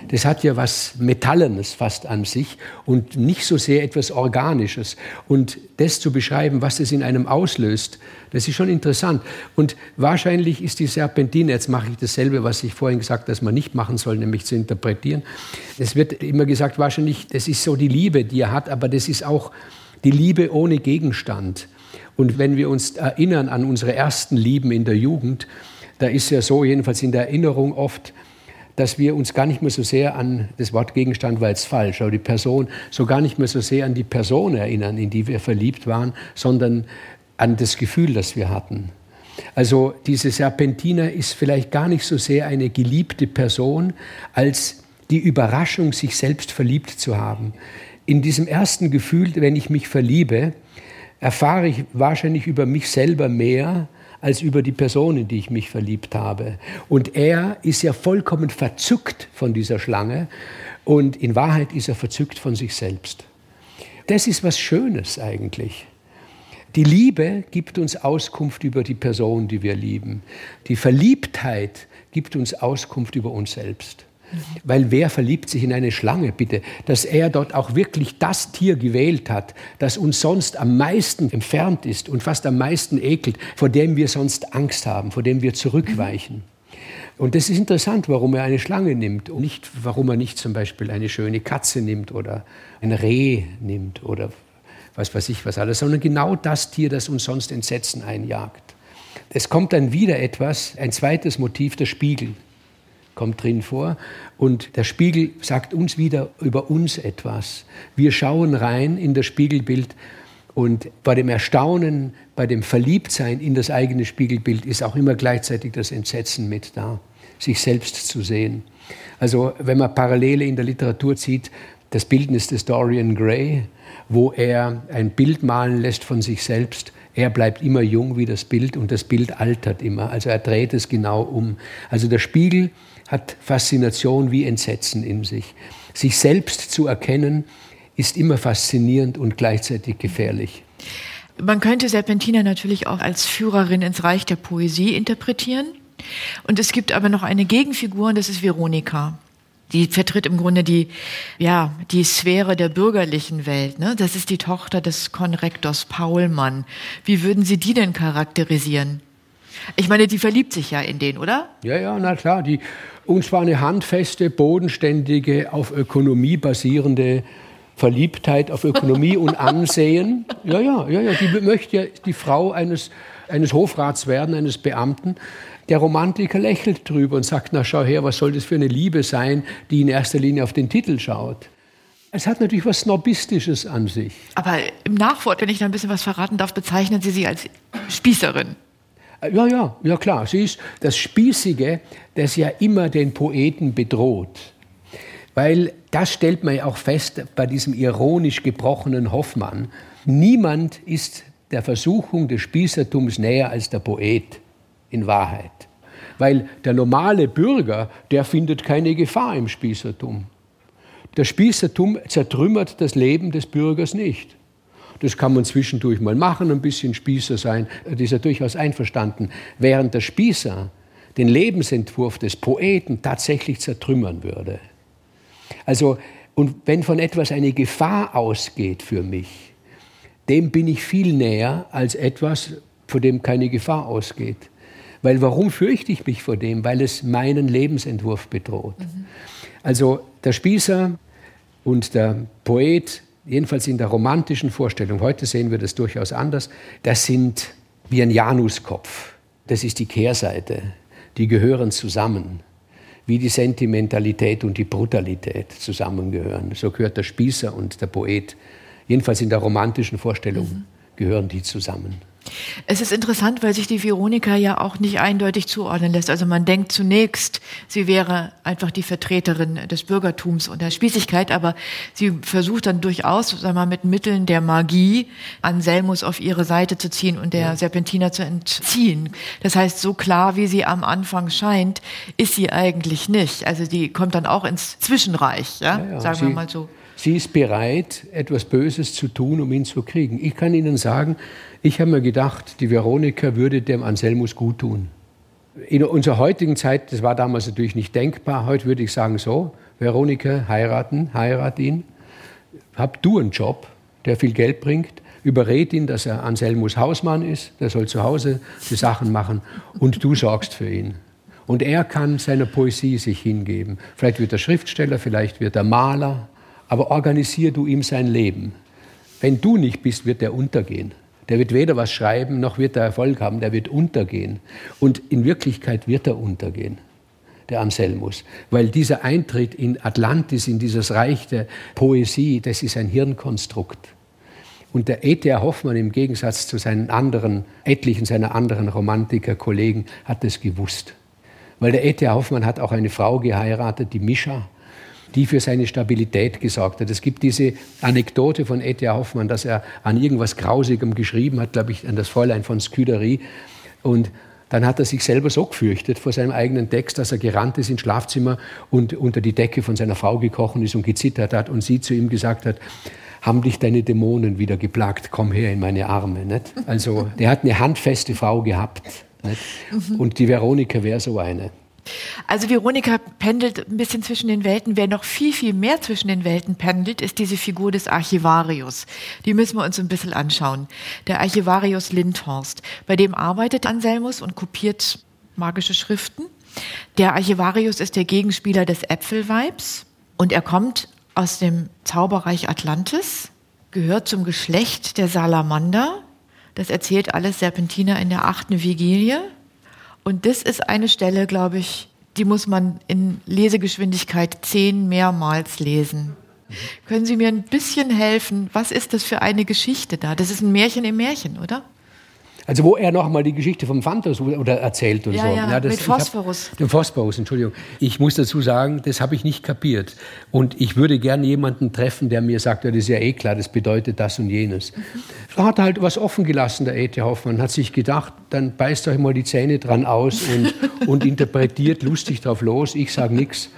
Das hat ja was Metallenes fast an sich und nicht so sehr etwas Organisches. Und das zu beschreiben, was das in einem auslöst, das ist schon interessant. Und wahrscheinlich ist die Serpentine, jetzt mache ich dasselbe, was ich vorhin gesagt habe, dass man nicht machen soll, nämlich zu interpretieren. Es wird immer gesagt, wahrscheinlich, das ist so die Liebe, die er hat, aber das ist auch die Liebe ohne Gegenstand. Und wenn wir uns erinnern an unsere ersten Lieben in der Jugend, da ist ja so, jedenfalls in der Erinnerung oft, dass wir uns gar nicht mehr so sehr an das Wort Gegenstand war jetzt falsch, aber die Person, so gar nicht mehr so sehr an die Person erinnern, in die wir verliebt waren, sondern an das Gefühl, das wir hatten. Also diese Serpentina ist vielleicht gar nicht so sehr eine geliebte Person, als die Überraschung, sich selbst verliebt zu haben. In diesem ersten Gefühl, wenn ich mich verliebe, erfahre ich wahrscheinlich über mich selber mehr als über die Person, in die ich mich verliebt habe. Und er ist ja vollkommen verzückt von dieser Schlange und in Wahrheit ist er verzückt von sich selbst. Das ist was Schönes eigentlich. Die Liebe gibt uns Auskunft über die Person, die wir lieben. Die Verliebtheit gibt uns Auskunft über uns selbst. Weil wer verliebt sich in eine Schlange, bitte? Dass er dort auch wirklich das Tier gewählt hat, das uns sonst am meisten entfernt ist und fast am meisten ekelt, vor dem wir sonst Angst haben, vor dem wir zurückweichen. Und das ist interessant, warum er eine Schlange nimmt und nicht, warum er nicht zum Beispiel eine schöne Katze nimmt oder ein Reh nimmt oder was weiß ich was alles, sondern genau das Tier, das uns sonst Entsetzen einjagt. Es kommt dann wieder etwas, ein zweites Motiv, der Spiegel kommt drin vor. Und der Spiegel sagt uns wieder über uns etwas. Wir schauen rein in das Spiegelbild und bei dem Erstaunen, bei dem Verliebtsein in das eigene Spiegelbild ist auch immer gleichzeitig das Entsetzen mit da, sich selbst zu sehen. Also wenn man Parallele in der Literatur sieht, das Bildnis des Dorian Gray, wo er ein Bild malen lässt von sich selbst, Er bleibt immer jung wie das Bild und das Bild altert immer. Also er dreht es genau um. Also der Spiegel hat Faszination wie Entsetzen in sich. Sich selbst zu erkennen, ist immer faszinierend und gleichzeitig gefährlich. Man könnte Serpentina natürlich auch als Führerin ins Reich der Poesie interpretieren. Und es gibt aber noch eine Gegenfigur, und das ist Veronika. Die vertritt im Grunde die, ja, die Sphäre der bürgerlichen Welt. Ne? Das ist die Tochter des Konrektors Paulmann. Wie würden Sie die denn charakterisieren? Ich meine, die verliebt sich ja in den, oder? Ja, ja, na klar. Die, und zwar eine handfeste, bodenständige, auf Ökonomie basierende Verliebtheit auf Ökonomie und Ansehen. Ja, ja, ja, ja. Die möchte ja die Frau eines, eines Hofrats werden, eines Beamten. Der Romantiker lächelt drüber und sagt, na schau her, was soll das für eine Liebe sein, die in erster Linie auf den Titel schaut. Es hat natürlich was Snobistisches an sich. Aber im Nachwort, wenn ich da ein bisschen was verraten darf, bezeichnen Sie sie als Spießerin. Ja, ja, ja klar. Sie ist das Spießige, das ja immer den Poeten bedroht. Weil das stellt man ja auch fest bei diesem ironisch gebrochenen Hoffmann. Niemand ist der Versuchung des Spießertums näher als der Poet in Wahrheit. Weil der normale Bürger, der findet keine Gefahr im Spießertum. Das Spießertum zertrümmert das Leben des Bürgers nicht. Das kann man zwischendurch mal machen, ein bisschen Spießer sein, das ist ja durchaus einverstanden. Während der Spießer den Lebensentwurf des Poeten tatsächlich zertrümmern würde. Also, und wenn von etwas eine Gefahr ausgeht für mich, dem bin ich viel näher als etwas, vor dem keine Gefahr ausgeht. Weil warum fürchte ich mich vor dem? Weil es meinen Lebensentwurf bedroht. Mhm. Also der Spießer und der Poet, jedenfalls in der romantischen Vorstellung, heute sehen wir das durchaus anders, das sind wie ein Januskopf. Das ist die Kehrseite. Die gehören zusammen wie die Sentimentalität und die Brutalität zusammengehören. So gehört der Spießer und der Poet, jedenfalls in der romantischen Vorstellung, mhm. gehören die zusammen. Es ist interessant, weil sich die Veronika ja auch nicht eindeutig zuordnen lässt. Also man denkt zunächst, sie wäre einfach die Vertreterin des Bürgertums und der Spießigkeit, aber sie versucht dann durchaus, sagen wir mal, mit Mitteln der Magie Anselmus auf ihre Seite zu ziehen und der ja. Serpentina zu entziehen. Das heißt, so klar wie sie am Anfang scheint, ist sie eigentlich nicht. Also die kommt dann auch ins Zwischenreich, ja, ja, ja. sagen wir mal so. Sie ist bereit, etwas Böses zu tun, um ihn zu kriegen. Ich kann Ihnen sagen, ich habe mir gedacht, die Veronika würde dem Anselmus gut tun. In unserer heutigen Zeit, das war damals natürlich nicht denkbar, heute würde ich sagen so, Veronika heiraten, heirat ihn, hab du einen Job, der viel Geld bringt, überred ihn, dass er Anselmus Hausmann ist, der soll zu Hause die Sachen machen und du sorgst für ihn. Und er kann seiner Poesie sich hingeben. Vielleicht wird er Schriftsteller, vielleicht wird er Maler, aber organisier du ihm sein Leben. Wenn du nicht bist, wird er untergehen. Der wird weder was schreiben, noch wird er Erfolg haben, der wird untergehen. Und in Wirklichkeit wird er untergehen, der Anselmus. Weil dieser Eintritt in Atlantis, in dieses Reich der Poesie, das ist ein Hirnkonstrukt. Und der E.T.A. Hoffmann im Gegensatz zu seinen anderen, etlichen seiner anderen Romantiker-Kollegen, hat es gewusst. Weil der E.T.A. Hoffmann hat auch eine Frau geheiratet, die Mischa, die für seine Stabilität gesorgt hat. Es gibt diese Anekdote von E.T.A. Hoffmann, dass er an irgendwas Grausigem geschrieben hat, glaube ich, an das Fräulein von Scudery. Und dann hat er sich selber so gefürchtet vor seinem eigenen Text, dass er gerannt ist ins Schlafzimmer und unter die Decke von seiner Frau gekrochen ist und gezittert hat und sie zu ihm gesagt hat, haben dich deine Dämonen wieder geplagt, komm her in meine Arme. Nicht? Also der hat eine handfeste Frau gehabt. Nicht? Und die Veronika wäre so eine. Also Veronika pendelt ein bisschen zwischen den Welten. Wer noch viel, viel mehr zwischen den Welten pendelt, ist diese Figur des Archivarius. Die müssen wir uns ein bisschen anschauen. Der Archivarius Lindhorst. Bei dem arbeitet Anselmus und kopiert magische Schriften. Der Archivarius ist der Gegenspieler des Äpfelweibs und er kommt aus dem Zauberreich Atlantis, gehört zum Geschlecht der Salamander. Das erzählt alles Serpentina in der achten Vigilie. Und das ist eine Stelle, glaube ich, die muss man in Lesegeschwindigkeit zehn mehrmals lesen. Können Sie mir ein bisschen helfen? Was ist das für eine Geschichte da? Das ist ein Märchen im Märchen, oder? Also wo er nochmal die Geschichte vom Phantos oder erzählt und ja, so. Ja, ja das, mit Phosphorus. Hab, dem Phosphorus, Entschuldigung. Ich muss dazu sagen, das habe ich nicht kapiert. Und ich würde gerne jemanden treffen, der mir sagt, ja, das ist ja eh klar, das bedeutet das und jenes. Mhm. Da hat er halt was offen gelassen, der E.T. Hoffmann, hat sich gedacht, dann beißt euch mal die Zähne dran aus und, und interpretiert lustig drauf los, ich sage nichts.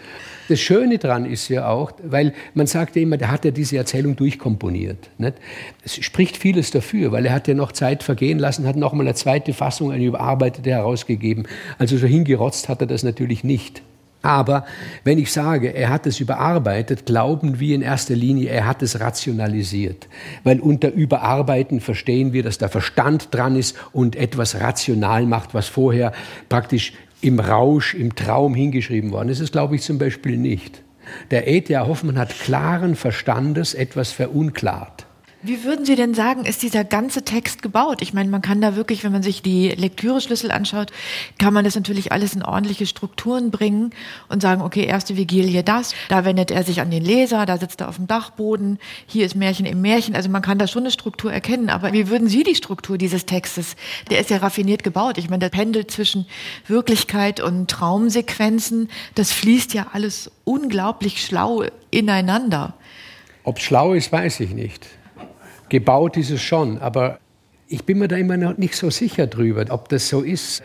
Das Schöne daran ist ja auch, weil man sagt ja immer, der hat ja diese Erzählung durchkomponiert. Nicht? Es spricht vieles dafür, weil er hat ja noch Zeit vergehen lassen, hat noch mal eine zweite Fassung, eine überarbeitete herausgegeben. Also so hingerotzt hat er das natürlich nicht. Aber wenn ich sage, er hat es überarbeitet, glauben wir in erster Linie, er hat es rationalisiert. Weil unter Überarbeiten verstehen wir, dass der Verstand dran ist und etwas rational macht, was vorher praktisch im Rausch, im Traum hingeschrieben worden ist. Das glaube ich zum Beispiel nicht. Der E.T.A. Hoffmann hat klaren Verstandes etwas verunklart. Wie würden Sie denn sagen, ist dieser ganze Text gebaut? Ich meine, man kann da wirklich, wenn man sich die Lektüreschlüssel anschaut, kann man das natürlich alles in ordentliche Strukturen bringen und sagen, okay, erste Vigilie das, da wendet er sich an den Leser, da sitzt er auf dem Dachboden, hier ist Märchen im Märchen. Also man kann da schon eine Struktur erkennen. Aber wie würden Sie die Struktur dieses Textes? Der ist ja raffiniert gebaut. Ich meine, der pendelt zwischen Wirklichkeit und Traumsequenzen. Das fließt ja alles unglaublich schlau ineinander. Ob schlau ist, weiß ich nicht. Gebaut ist es schon, aber ich bin mir da immer noch nicht so sicher drüber, ob das so ist.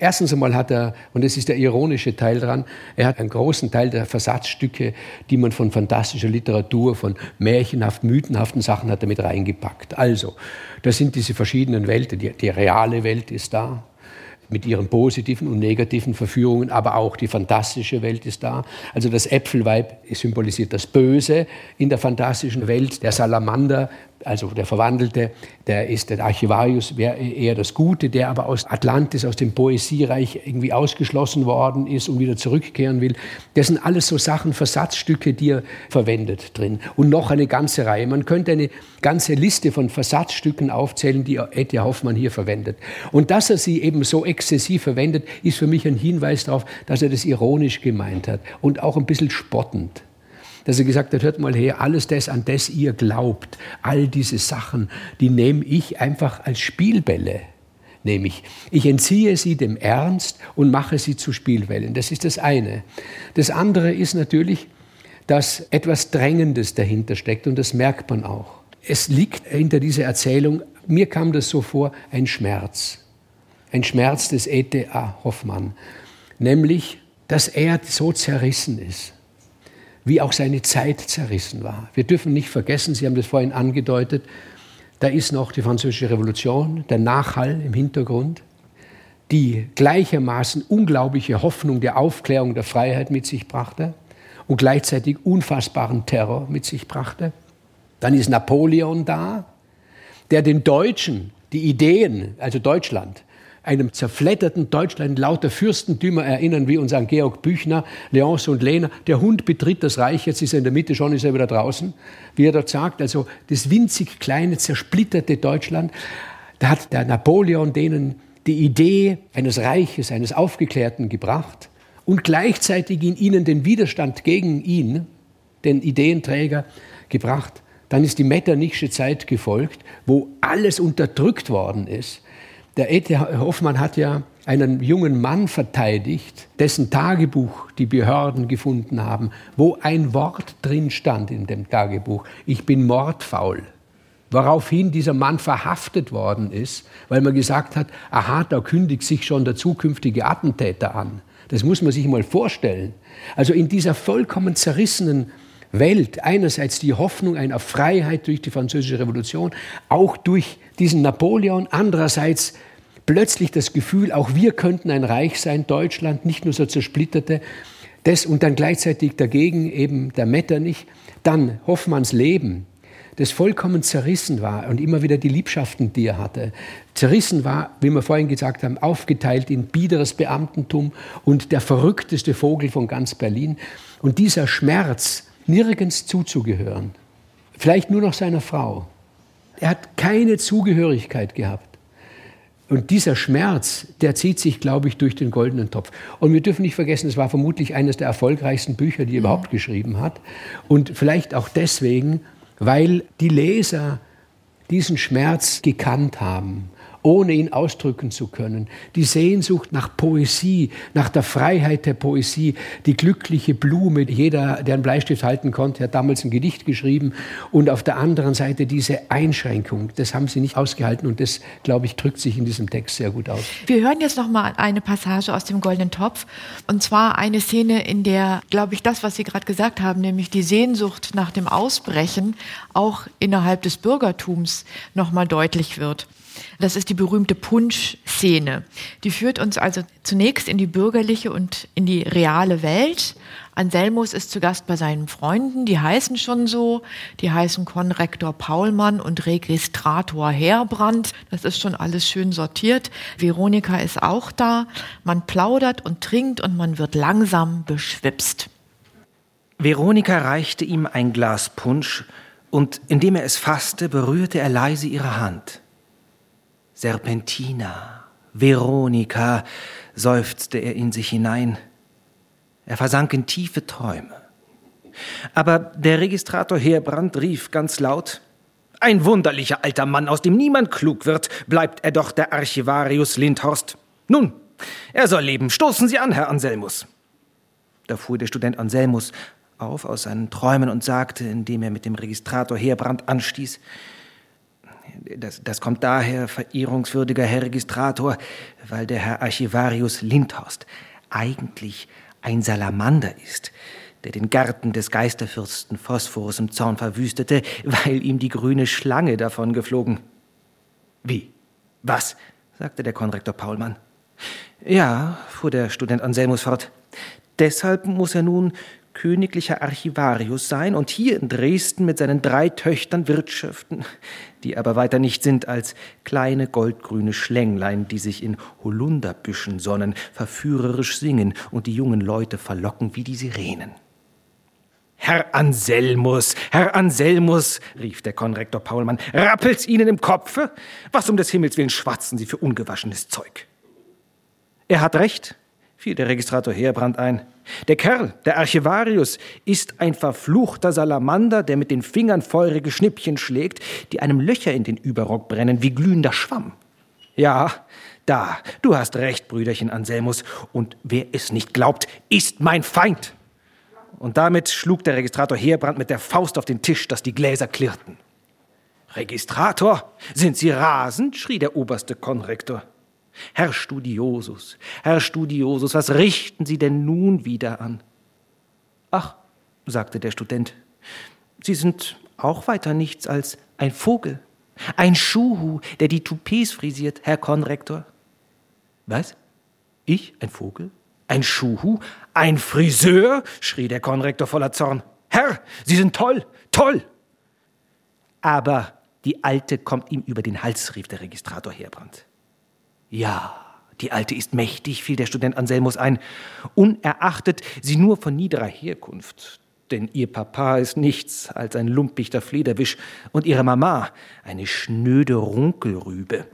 Erstens einmal hat er, und das ist der ironische Teil dran, er hat einen großen Teil der Versatzstücke, die man von fantastischer Literatur, von märchenhaft, mythenhaften Sachen hat er mit reingepackt. Also, da sind diese verschiedenen Welten. Die, die reale Welt ist da, mit ihren positiven und negativen Verführungen, aber auch die fantastische Welt ist da. Also das Äpfelweib symbolisiert das Böse in der fantastischen Welt, der Salamander also der Verwandelte, der ist der Archivarius, eher das Gute, der aber aus Atlantis, aus dem Poesiereich irgendwie ausgeschlossen worden ist und wieder zurückkehren will. Das sind alles so Sachen, Versatzstücke, die er verwendet drin. Und noch eine ganze Reihe. Man könnte eine ganze Liste von Versatzstücken aufzählen, die Etje Hoffmann hier verwendet. Und dass er sie eben so exzessiv verwendet, ist für mich ein Hinweis darauf, dass er das ironisch gemeint hat und auch ein bisschen spottend dass er gesagt hat, hört mal her, alles das, an das ihr glaubt, all diese Sachen, die nehme ich einfach als Spielbälle. Nämlich, ich entziehe sie dem Ernst und mache sie zu Spielbällen. Das ist das eine. Das andere ist natürlich, dass etwas Drängendes dahinter steckt und das merkt man auch. Es liegt hinter dieser Erzählung, mir kam das so vor, ein Schmerz. Ein Schmerz des E.T.A. Hoffmann. Nämlich, dass er so zerrissen ist wie auch seine Zeit zerrissen war. Wir dürfen nicht vergessen, Sie haben das vorhin angedeutet, da ist noch die Französische Revolution, der Nachhall im Hintergrund, die gleichermaßen unglaubliche Hoffnung der Aufklärung der Freiheit mit sich brachte und gleichzeitig unfassbaren Terror mit sich brachte. Dann ist Napoleon da, der den Deutschen die Ideen, also Deutschland, einem zerfledderten Deutschland lauter Fürstentümer erinnern, wie uns an Georg Büchner, Leonce und Lehner. Der Hund betritt das Reich, jetzt ist er in der Mitte, schon ist er wieder draußen. Wie er dort sagt, also das winzig kleine, zersplitterte Deutschland, da hat der Napoleon denen die Idee eines Reiches, eines Aufgeklärten gebracht und gleichzeitig in ihnen den Widerstand gegen ihn, den Ideenträger, gebracht. Dann ist die Metternichsche Zeit gefolgt, wo alles unterdrückt worden ist. Der E.T. Hoffmann hat ja einen jungen Mann verteidigt, dessen Tagebuch die Behörden gefunden haben, wo ein Wort drin stand in dem Tagebuch. Ich bin mordfaul. Woraufhin dieser Mann verhaftet worden ist, weil man gesagt hat, aha, da kündigt sich schon der zukünftige Attentäter an. Das muss man sich mal vorstellen. Also in dieser vollkommen zerrissenen Welt, einerseits die Hoffnung einer Freiheit durch die Französische Revolution, auch durch diesen Napoleon, andererseits plötzlich das Gefühl, auch wir könnten ein Reich sein, Deutschland, nicht nur so zersplitterte, das und dann gleichzeitig dagegen eben der Metternich, dann Hoffmanns Leben, das vollkommen zerrissen war und immer wieder die Liebschaften, die er hatte, zerrissen war, wie wir vorhin gesagt haben, aufgeteilt in biederes Beamtentum und der verrückteste Vogel von ganz Berlin. Und dieser Schmerz, nirgends zuzugehören, vielleicht nur noch seiner Frau. Er hat keine Zugehörigkeit gehabt. Und dieser Schmerz, der zieht sich, glaube ich, durch den goldenen Topf. Und wir dürfen nicht vergessen, es war vermutlich eines der erfolgreichsten Bücher, die er überhaupt geschrieben hat. Und vielleicht auch deswegen, weil die Leser diesen Schmerz gekannt haben ohne ihn ausdrücken zu können. Die Sehnsucht nach Poesie, nach der Freiheit der Poesie, die glückliche Blume. Jeder, der einen Bleistift halten konnte, hat damals ein Gedicht geschrieben. Und auf der anderen Seite diese Einschränkung. Das haben sie nicht ausgehalten und das, glaube ich, drückt sich in diesem Text sehr gut aus. Wir hören jetzt noch mal eine Passage aus dem Goldenen Topf. Und zwar eine Szene, in der, glaube ich, das, was Sie gerade gesagt haben, nämlich die Sehnsucht nach dem Ausbrechen auch innerhalb des Bürgertums noch mal deutlich wird. Das ist die berühmte Punsch-Szene. Die führt uns also zunächst in die bürgerliche und in die reale Welt. Anselmus ist zu Gast bei seinen Freunden, die heißen schon so, die heißen Konrektor Paulmann und Registrator Heerbrand. Das ist schon alles schön sortiert. Veronika ist auch da. Man plaudert und trinkt und man wird langsam beschwipst. Veronika reichte ihm ein Glas Punsch und indem er es fasste, berührte er leise ihre Hand. Serpentina, Veronika, seufzte er in sich hinein. Er versank in tiefe Träume. Aber der Registrator Heerbrand rief ganz laut Ein wunderlicher alter Mann, aus dem niemand klug wird, bleibt er doch der Archivarius Lindhorst. Nun, er soll leben. Stoßen Sie an, Herr Anselmus. Da fuhr der Student Anselmus auf aus seinen Träumen und sagte, indem er mit dem Registrator Heerbrand anstieß, das, das kommt daher, verehrungswürdiger Herr Registrator, weil der Herr Archivarius Lindhorst eigentlich ein Salamander ist, der den Garten des Geisterfürsten Phosphorus im Zorn verwüstete, weil ihm die grüne Schlange davon geflogen. Wie? Was? sagte der Konrektor Paulmann. Ja, fuhr der Student Anselmus fort. Deshalb muss er nun königlicher Archivarius sein und hier in Dresden mit seinen drei Töchtern wirtschaften, die aber weiter nicht sind als kleine goldgrüne Schlänglein, die sich in Holunderbüschen sonnen, verführerisch singen und die jungen Leute verlocken wie die Sirenen. Herr Anselmus, Herr Anselmus, rief der Konrektor Paulmann, rappelt's Ihnen im Kopfe? Was um des Himmels willen schwatzen Sie für ungewaschenes Zeug? Er hat recht, fiel der Registrator Heerbrand ein. Der Kerl, der Archivarius, ist ein verfluchter Salamander, der mit den Fingern feurige Schnippchen schlägt, die einem Löcher in den Überrock brennen wie glühender Schwamm. Ja, da, du hast recht, Brüderchen Anselmus, und wer es nicht glaubt, ist mein Feind. Und damit schlug der Registrator Heerbrand mit der Faust auf den Tisch, dass die Gläser klirrten. Registrator, sind Sie rasend? schrie der oberste Konrektor. Herr Studiosus, Herr Studiosus, was richten Sie denn nun wieder an? Ach, sagte der Student, Sie sind auch weiter nichts als ein Vogel, ein Schuhu, der die Toupets frisiert, Herr Konrektor. Was? Ich, ein Vogel? Ein Schuhu? Ein Friseur? schrie der Konrektor voller Zorn. Herr, Sie sind toll, toll! Aber die Alte kommt ihm über den Hals, rief der Registrator Heerbrand. Ja, die Alte ist mächtig, fiel der Student Anselmus ein, unerachtet sie nur von niederer Herkunft. Denn ihr Papa ist nichts als ein lumpichter Flederwisch und ihre Mama eine schnöde Runkelrübe.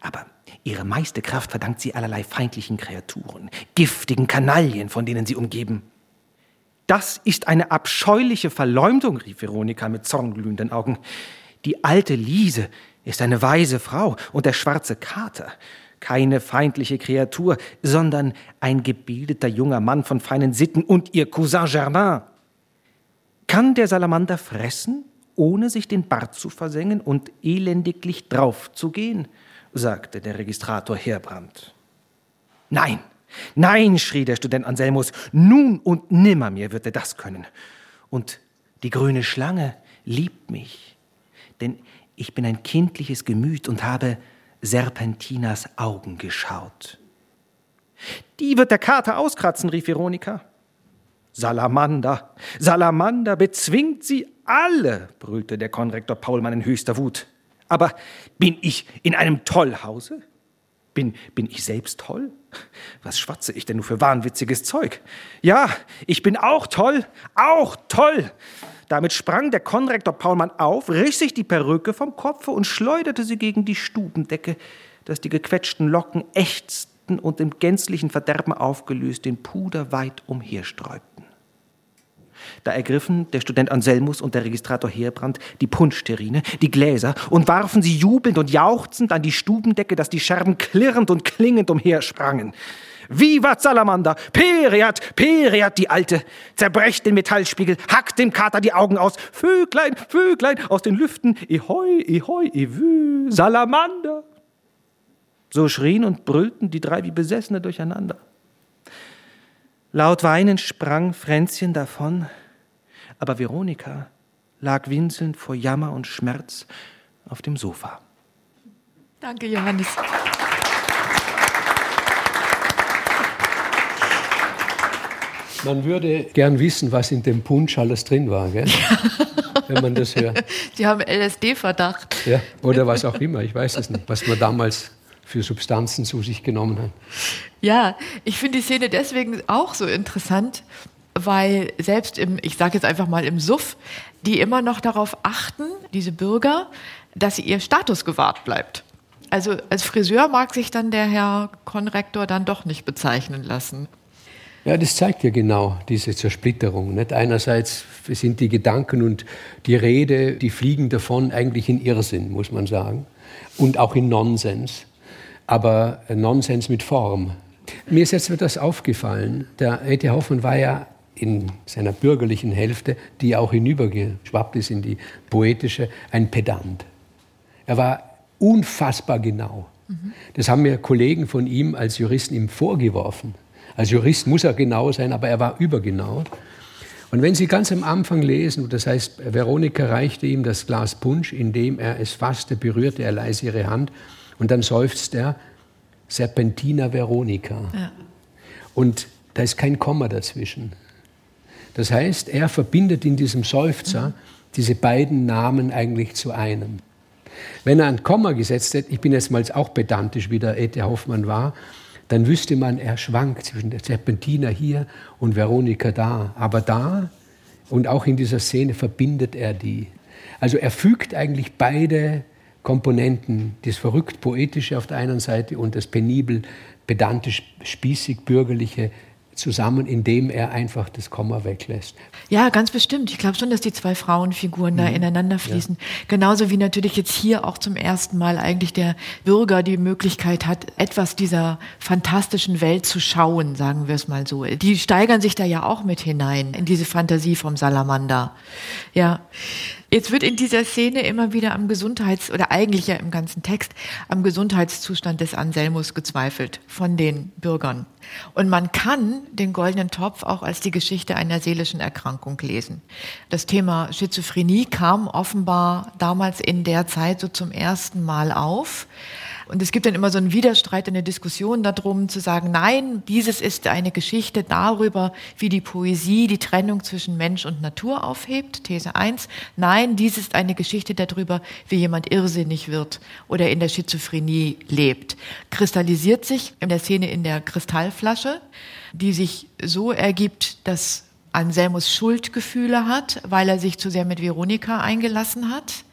Aber ihre meiste Kraft verdankt sie allerlei feindlichen Kreaturen, giftigen Kanaillen, von denen sie umgeben. Das ist eine abscheuliche Verleumdung, rief Veronika mit zornglühenden Augen. Die alte Liese ist eine weise Frau und der schwarze Kater keine feindliche Kreatur, sondern ein gebildeter junger Mann von feinen Sitten und ihr Cousin Germain. Kann der Salamander fressen, ohne sich den Bart zu versengen und elendiglich draufzugehen? sagte der Registrator Heerbrand. Nein, nein, schrie der Student Anselmus, nun und nimmermehr wird er das können. Und die grüne Schlange liebt mich, denn ich bin ein kindliches Gemüt und habe Serpentinas Augen geschaut. Die wird der Kater auskratzen, rief Veronika. Salamander, Salamander bezwingt sie alle, brüllte der Konrektor Paulmann in höchster Wut. Aber bin ich in einem Tollhause? Bin, bin ich selbst toll? Was schwatze ich denn nur für wahnwitziges Zeug? Ja, ich bin auch toll, auch toll. Damit sprang der Konrektor Paulmann auf, riss sich die Perücke vom Kopfe und schleuderte sie gegen die Stubendecke, dass die gequetschten Locken ächzten und im gänzlichen Verderben aufgelöst den Puder weit umhersträubten. Da ergriffen der Student Anselmus und der Registrator Heerbrand die Punschterrine, die Gläser und warfen sie jubelnd und jauchzend an die Stubendecke, dass die Scherben klirrend und klingend umhersprangen. Vivat Salamander! Periat, Periat, die Alte! Zerbrecht den Metallspiegel, hackt dem Kater die Augen aus. Vöglein, Vöglein aus den Lüften, ehoi, ehoi, evü, Salamander! So schrien und brüllten die drei wie Besessene durcheinander. Laut weinend sprang Fränzchen davon, aber Veronika lag winselnd vor Jammer und Schmerz auf dem Sofa. Danke, Johannes. Man würde gern wissen, was in dem Punsch alles drin war, gell? wenn man das hört. Sie haben LSD-Verdacht. Ja, oder was auch immer, ich weiß es nicht, was man damals für Substanzen zu sich genommen hat. Ja, ich finde die Szene deswegen auch so interessant, weil selbst im, ich sage jetzt einfach mal im Suff, die immer noch darauf achten, diese Bürger, dass ihr Status gewahrt bleibt. Also als Friseur mag sich dann der Herr Konrektor dann doch nicht bezeichnen lassen. Ja, das zeigt ja genau diese Zersplitterung. Nicht? Einerseits sind die Gedanken und die Rede, die fliegen davon eigentlich in Irrsinn, muss man sagen, und auch in Nonsens, aber Nonsens mit Form. Mir ist jetzt etwas aufgefallen. Der E.T. Hoffmann war ja in seiner bürgerlichen Hälfte, die auch hinübergeschwappt ist in die poetische, ein Pedant. Er war unfassbar genau. Mhm. Das haben mir Kollegen von ihm als Juristen ihm vorgeworfen. Als Jurist muss er genau sein, aber er war übergenau. Und wenn Sie ganz am Anfang lesen, das heißt, Veronika reichte ihm das Glas Punsch, indem er es fasste, berührte er leise ihre Hand und dann seufzt er, Serpentina Veronika. Ja. Und da ist kein Komma dazwischen. Das heißt, er verbindet in diesem Seufzer mhm. diese beiden Namen eigentlich zu einem. Wenn er ein Komma gesetzt hätte, ich bin jetzt mal auch pedantisch, wie der E.T. Hoffmann war, dann wüsste man, er schwankt zwischen der Serpentina hier und Veronika da. Aber da und auch in dieser Szene verbindet er die. Also er fügt eigentlich beide Komponenten, das verrückt poetische auf der einen Seite und das penibel, pedantisch, spießig, bürgerliche zusammen, indem er einfach das Komma weglässt. Ja, ganz bestimmt. Ich glaube schon, dass die zwei Frauenfiguren mhm. da ineinander fließen. Ja. Genauso wie natürlich jetzt hier auch zum ersten Mal eigentlich der Bürger die Möglichkeit hat, etwas dieser fantastischen Welt zu schauen, sagen wir es mal so. Die steigern sich da ja auch mit hinein in diese Fantasie vom Salamander. Ja. Jetzt wird in dieser Szene immer wieder am Gesundheits- oder eigentlich ja im ganzen Text am Gesundheitszustand des Anselmus gezweifelt von den Bürgern. Und man kann den goldenen Topf auch als die Geschichte einer seelischen Erkrankung lesen. Das Thema Schizophrenie kam offenbar damals in der Zeit so zum ersten Mal auf. Und es gibt dann immer so einen Widerstreit, eine Diskussion darum, zu sagen, nein, dieses ist eine Geschichte darüber, wie die Poesie die Trennung zwischen Mensch und Natur aufhebt, These 1. Nein, dies ist eine Geschichte darüber, wie jemand irrsinnig wird oder in der Schizophrenie lebt. Kristallisiert sich in der Szene in der Kristallflasche, die sich so ergibt, dass Anselmus Schuldgefühle hat, weil er sich zu sehr mit Veronika eingelassen hat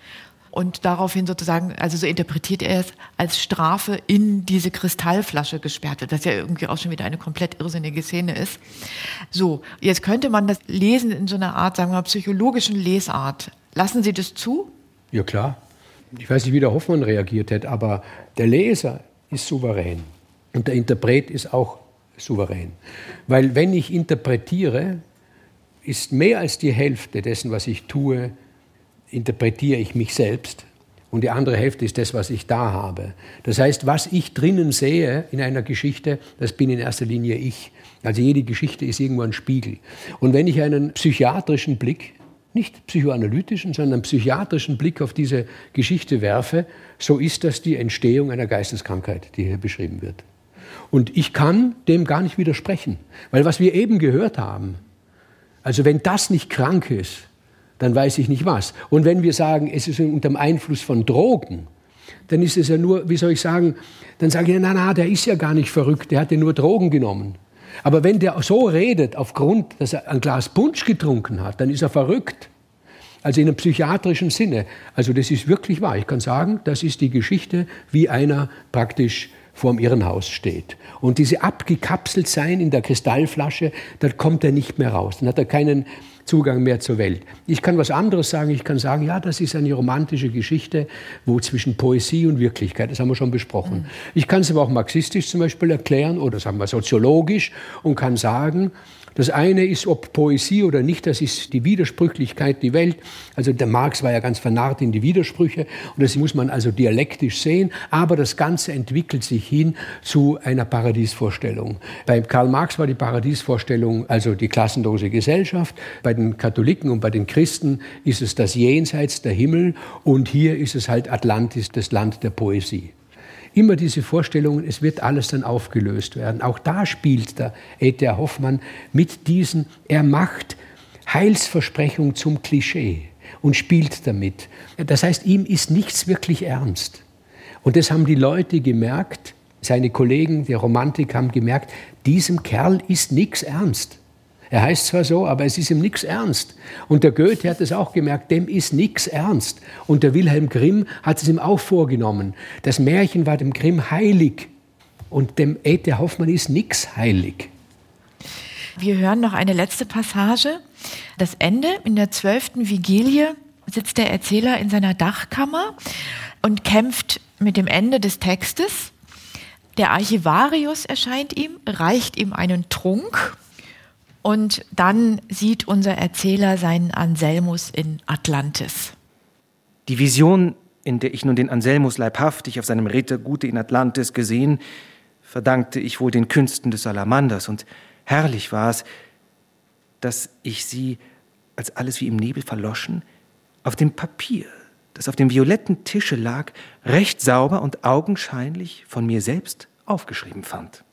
und daraufhin sozusagen, also so interpretiert er es, als Strafe in diese Kristallflasche gesperrt wird, was ja irgendwie auch schon wieder eine komplett irrsinnige Szene ist. So, jetzt könnte man das lesen in so einer Art, sagen wir mal, psychologischen Lesart. Lassen Sie das zu? Ja, klar. Ich weiß nicht, wie der Hoffmann reagiert hätte, aber der Leser ist souverän und der Interpret ist auch souverän. Weil wenn ich interpretiere, ist mehr als die Hälfte dessen, was ich tue, interpretiere ich mich selbst und die andere Hälfte ist das, was ich da habe. Das heißt, was ich drinnen sehe in einer Geschichte, das bin in erster Linie ich. Also jede Geschichte ist irgendwo ein Spiegel. Und wenn ich einen psychiatrischen Blick, nicht psychoanalytischen, sondern psychiatrischen Blick auf diese Geschichte werfe, so ist das die Entstehung einer Geisteskrankheit, die hier beschrieben wird. Und ich kann dem gar nicht widersprechen, weil was wir eben gehört haben, also wenn das nicht krank ist, dann weiß ich nicht was. Und wenn wir sagen, es ist unter dem Einfluss von Drogen, dann ist es ja nur, wie soll ich sagen, dann sage ich, na, na, der ist ja gar nicht verrückt, der hat ja nur Drogen genommen. Aber wenn der so redet, aufgrund, dass er ein Glas Punsch getrunken hat, dann ist er verrückt. Also in einem psychiatrischen Sinne. Also das ist wirklich wahr. Ich kann sagen, das ist die Geschichte, wie einer praktisch vorm Irrenhaus steht. Und diese abgekapselt sein in der Kristallflasche, da kommt er nicht mehr raus. Dann hat er keinen Zugang mehr zur Welt. Ich kann was anderes sagen. Ich kann sagen, ja, das ist eine romantische Geschichte, wo zwischen Poesie und Wirklichkeit, das haben wir schon besprochen. Mhm. Ich kann es aber auch marxistisch zum Beispiel erklären oder sagen wir soziologisch und kann sagen, das eine ist, ob Poesie oder nicht, das ist die Widersprüchlichkeit, die Welt. Also der Marx war ja ganz vernarrt in die Widersprüche und das muss man also dialektisch sehen, aber das Ganze entwickelt sich hin zu einer Paradiesvorstellung. Bei Karl Marx war die Paradiesvorstellung also die klassenlose Gesellschaft, bei den Katholiken und bei den Christen ist es das Jenseits, der Himmel und hier ist es halt Atlantis, das Land der Poesie immer diese Vorstellungen, es wird alles dann aufgelöst werden. Auch da spielt der E.T.A. Hoffmann mit diesen, er macht Heilsversprechung zum Klischee und spielt damit. Das heißt, ihm ist nichts wirklich ernst. Und das haben die Leute gemerkt, seine Kollegen, die Romantik haben gemerkt, diesem Kerl ist nichts ernst. Er heißt zwar so, aber es ist ihm nichts ernst. Und der Goethe hat es auch gemerkt, dem ist nichts ernst. Und der Wilhelm Grimm hat es ihm auch vorgenommen. Das Märchen war dem Grimm heilig. Und dem Ete Hoffmann ist nichts heilig. Wir hören noch eine letzte Passage. Das Ende in der zwölften Vigilie sitzt der Erzähler in seiner Dachkammer und kämpft mit dem Ende des Textes. Der Archivarius erscheint ihm, reicht ihm einen Trunk und dann sieht unser Erzähler seinen Anselmus in Atlantis. Die Vision, in der ich nun den Anselmus leibhaftig auf seinem Rittergute in Atlantis gesehen, verdankte ich wohl den Künsten des Salamanders. Und herrlich war es, dass ich sie, als alles wie im Nebel verloschen, auf dem Papier, das auf dem violetten Tische lag, recht sauber und augenscheinlich von mir selbst aufgeschrieben fand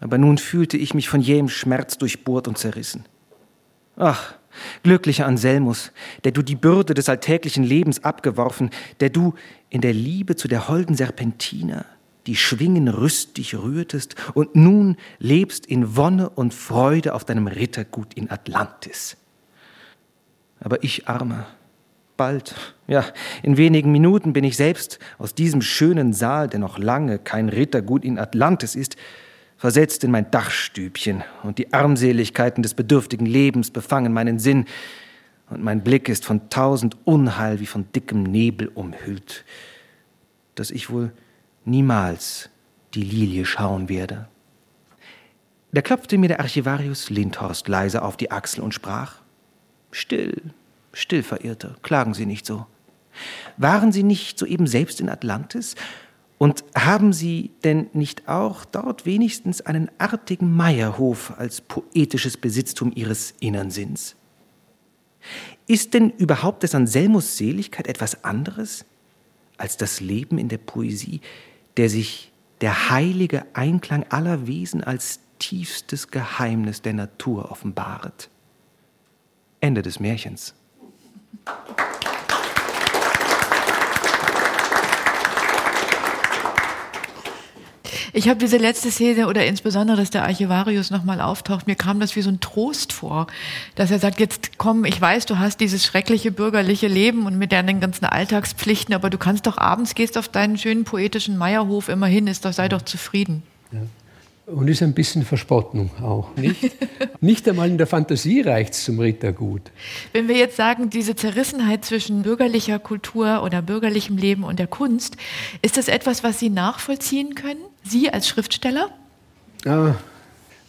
aber nun fühlte ich mich von jähem Schmerz durchbohrt und zerrissen. Ach, glücklicher Anselmus, der du die Bürde des alltäglichen Lebens abgeworfen, der du in der Liebe zu der holden Serpentina die Schwingen rüstig rührtest und nun lebst in Wonne und Freude auf deinem Rittergut in Atlantis. Aber ich, Armer, bald, ja, in wenigen Minuten bin ich selbst aus diesem schönen Saal, der noch lange kein Rittergut in Atlantis ist, versetzt in mein Dachstübchen, und die Armseligkeiten des bedürftigen Lebens befangen meinen Sinn, und mein Blick ist von tausend Unheil wie von dickem Nebel umhüllt, dass ich wohl niemals die Lilie schauen werde. Da klopfte mir der Archivarius Lindhorst leise auf die Achsel und sprach Still, still, Verirrte, klagen Sie nicht so. Waren Sie nicht soeben selbst in Atlantis? Und haben Sie denn nicht auch dort wenigstens einen artigen Meierhof als poetisches Besitztum Ihres innern Sinns? Ist denn überhaupt des Anselmus Seligkeit etwas anderes als das Leben in der Poesie, der sich der heilige Einklang aller Wesen als tiefstes Geheimnis der Natur offenbaret? Ende des Märchens. Ich habe diese letzte Szene oder insbesondere, dass der Archivarius nochmal auftaucht, mir kam das wie so ein Trost vor, dass er sagt, jetzt komm, ich weiß, du hast dieses schreckliche bürgerliche Leben und mit deinen ganzen Alltagspflichten, aber du kannst doch abends, gehst auf deinen schönen poetischen Meierhof immerhin, ist doch, sei doch zufrieden. Ja. Und ist ein bisschen Verspottung auch. Nicht, nicht einmal in der Fantasie reicht es zum Rittergut. Wenn wir jetzt sagen, diese Zerrissenheit zwischen bürgerlicher Kultur oder bürgerlichem Leben und der Kunst, ist das etwas, was Sie nachvollziehen können? Sie als Schriftsteller? Ja,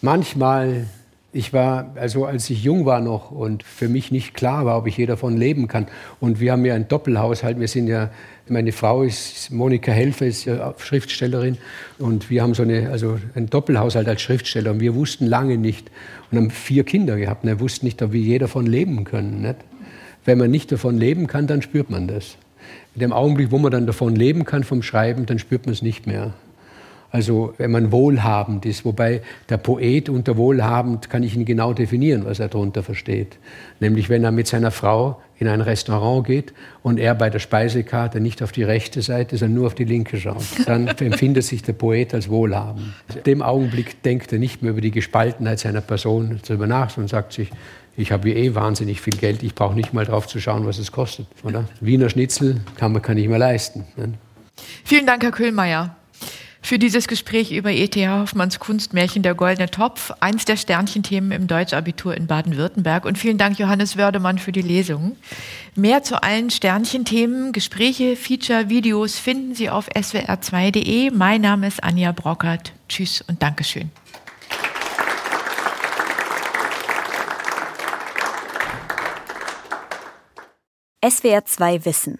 manchmal. Ich war, also als ich jung war noch und für mich nicht klar war, ob ich je davon leben kann. Und wir haben ja einen Doppelhaushalt. Wir sind ja meine Frau ist Monika Helfer, ist ja Schriftstellerin und wir haben so eine, also einen Doppelhaushalt als Schriftsteller und wir wussten lange nicht und haben vier Kinder gehabt und wir wussten nicht, ob wir je davon leben können. Nicht? Wenn man nicht davon leben kann, dann spürt man das. In dem Augenblick, wo man dann davon leben kann vom Schreiben, dann spürt man es nicht mehr. Also wenn man wohlhabend ist, wobei der Poet unter wohlhabend kann ich ihn genau definieren, was er darunter versteht. Nämlich wenn er mit seiner Frau in ein Restaurant geht und er bei der Speisekarte nicht auf die rechte Seite, sondern nur auf die linke schaut, dann empfindet sich der Poet als wohlhabend. In dem Augenblick denkt er nicht mehr über die Gespaltenheit seiner Person darüber nach und sagt sich, ich habe eh wahnsinnig viel Geld, ich brauche nicht mal drauf zu schauen, was es kostet. Oder? Wiener Schnitzel kann man kann nicht mehr leisten. Ne? Vielen Dank, Herr Köhlmeier. Für dieses Gespräch über E.T.H. Hoffmanns Kunstmärchen Der Goldene Topf, eins der Sternchenthemen im Deutschabitur in Baden-Württemberg. Und vielen Dank, Johannes Wördemann, für die Lesung. Mehr zu allen Sternchenthemen, Gespräche, Feature, Videos finden Sie auf swr2.de. Mein Name ist Anja Brockert. Tschüss und Dankeschön. SWR 2 Wissen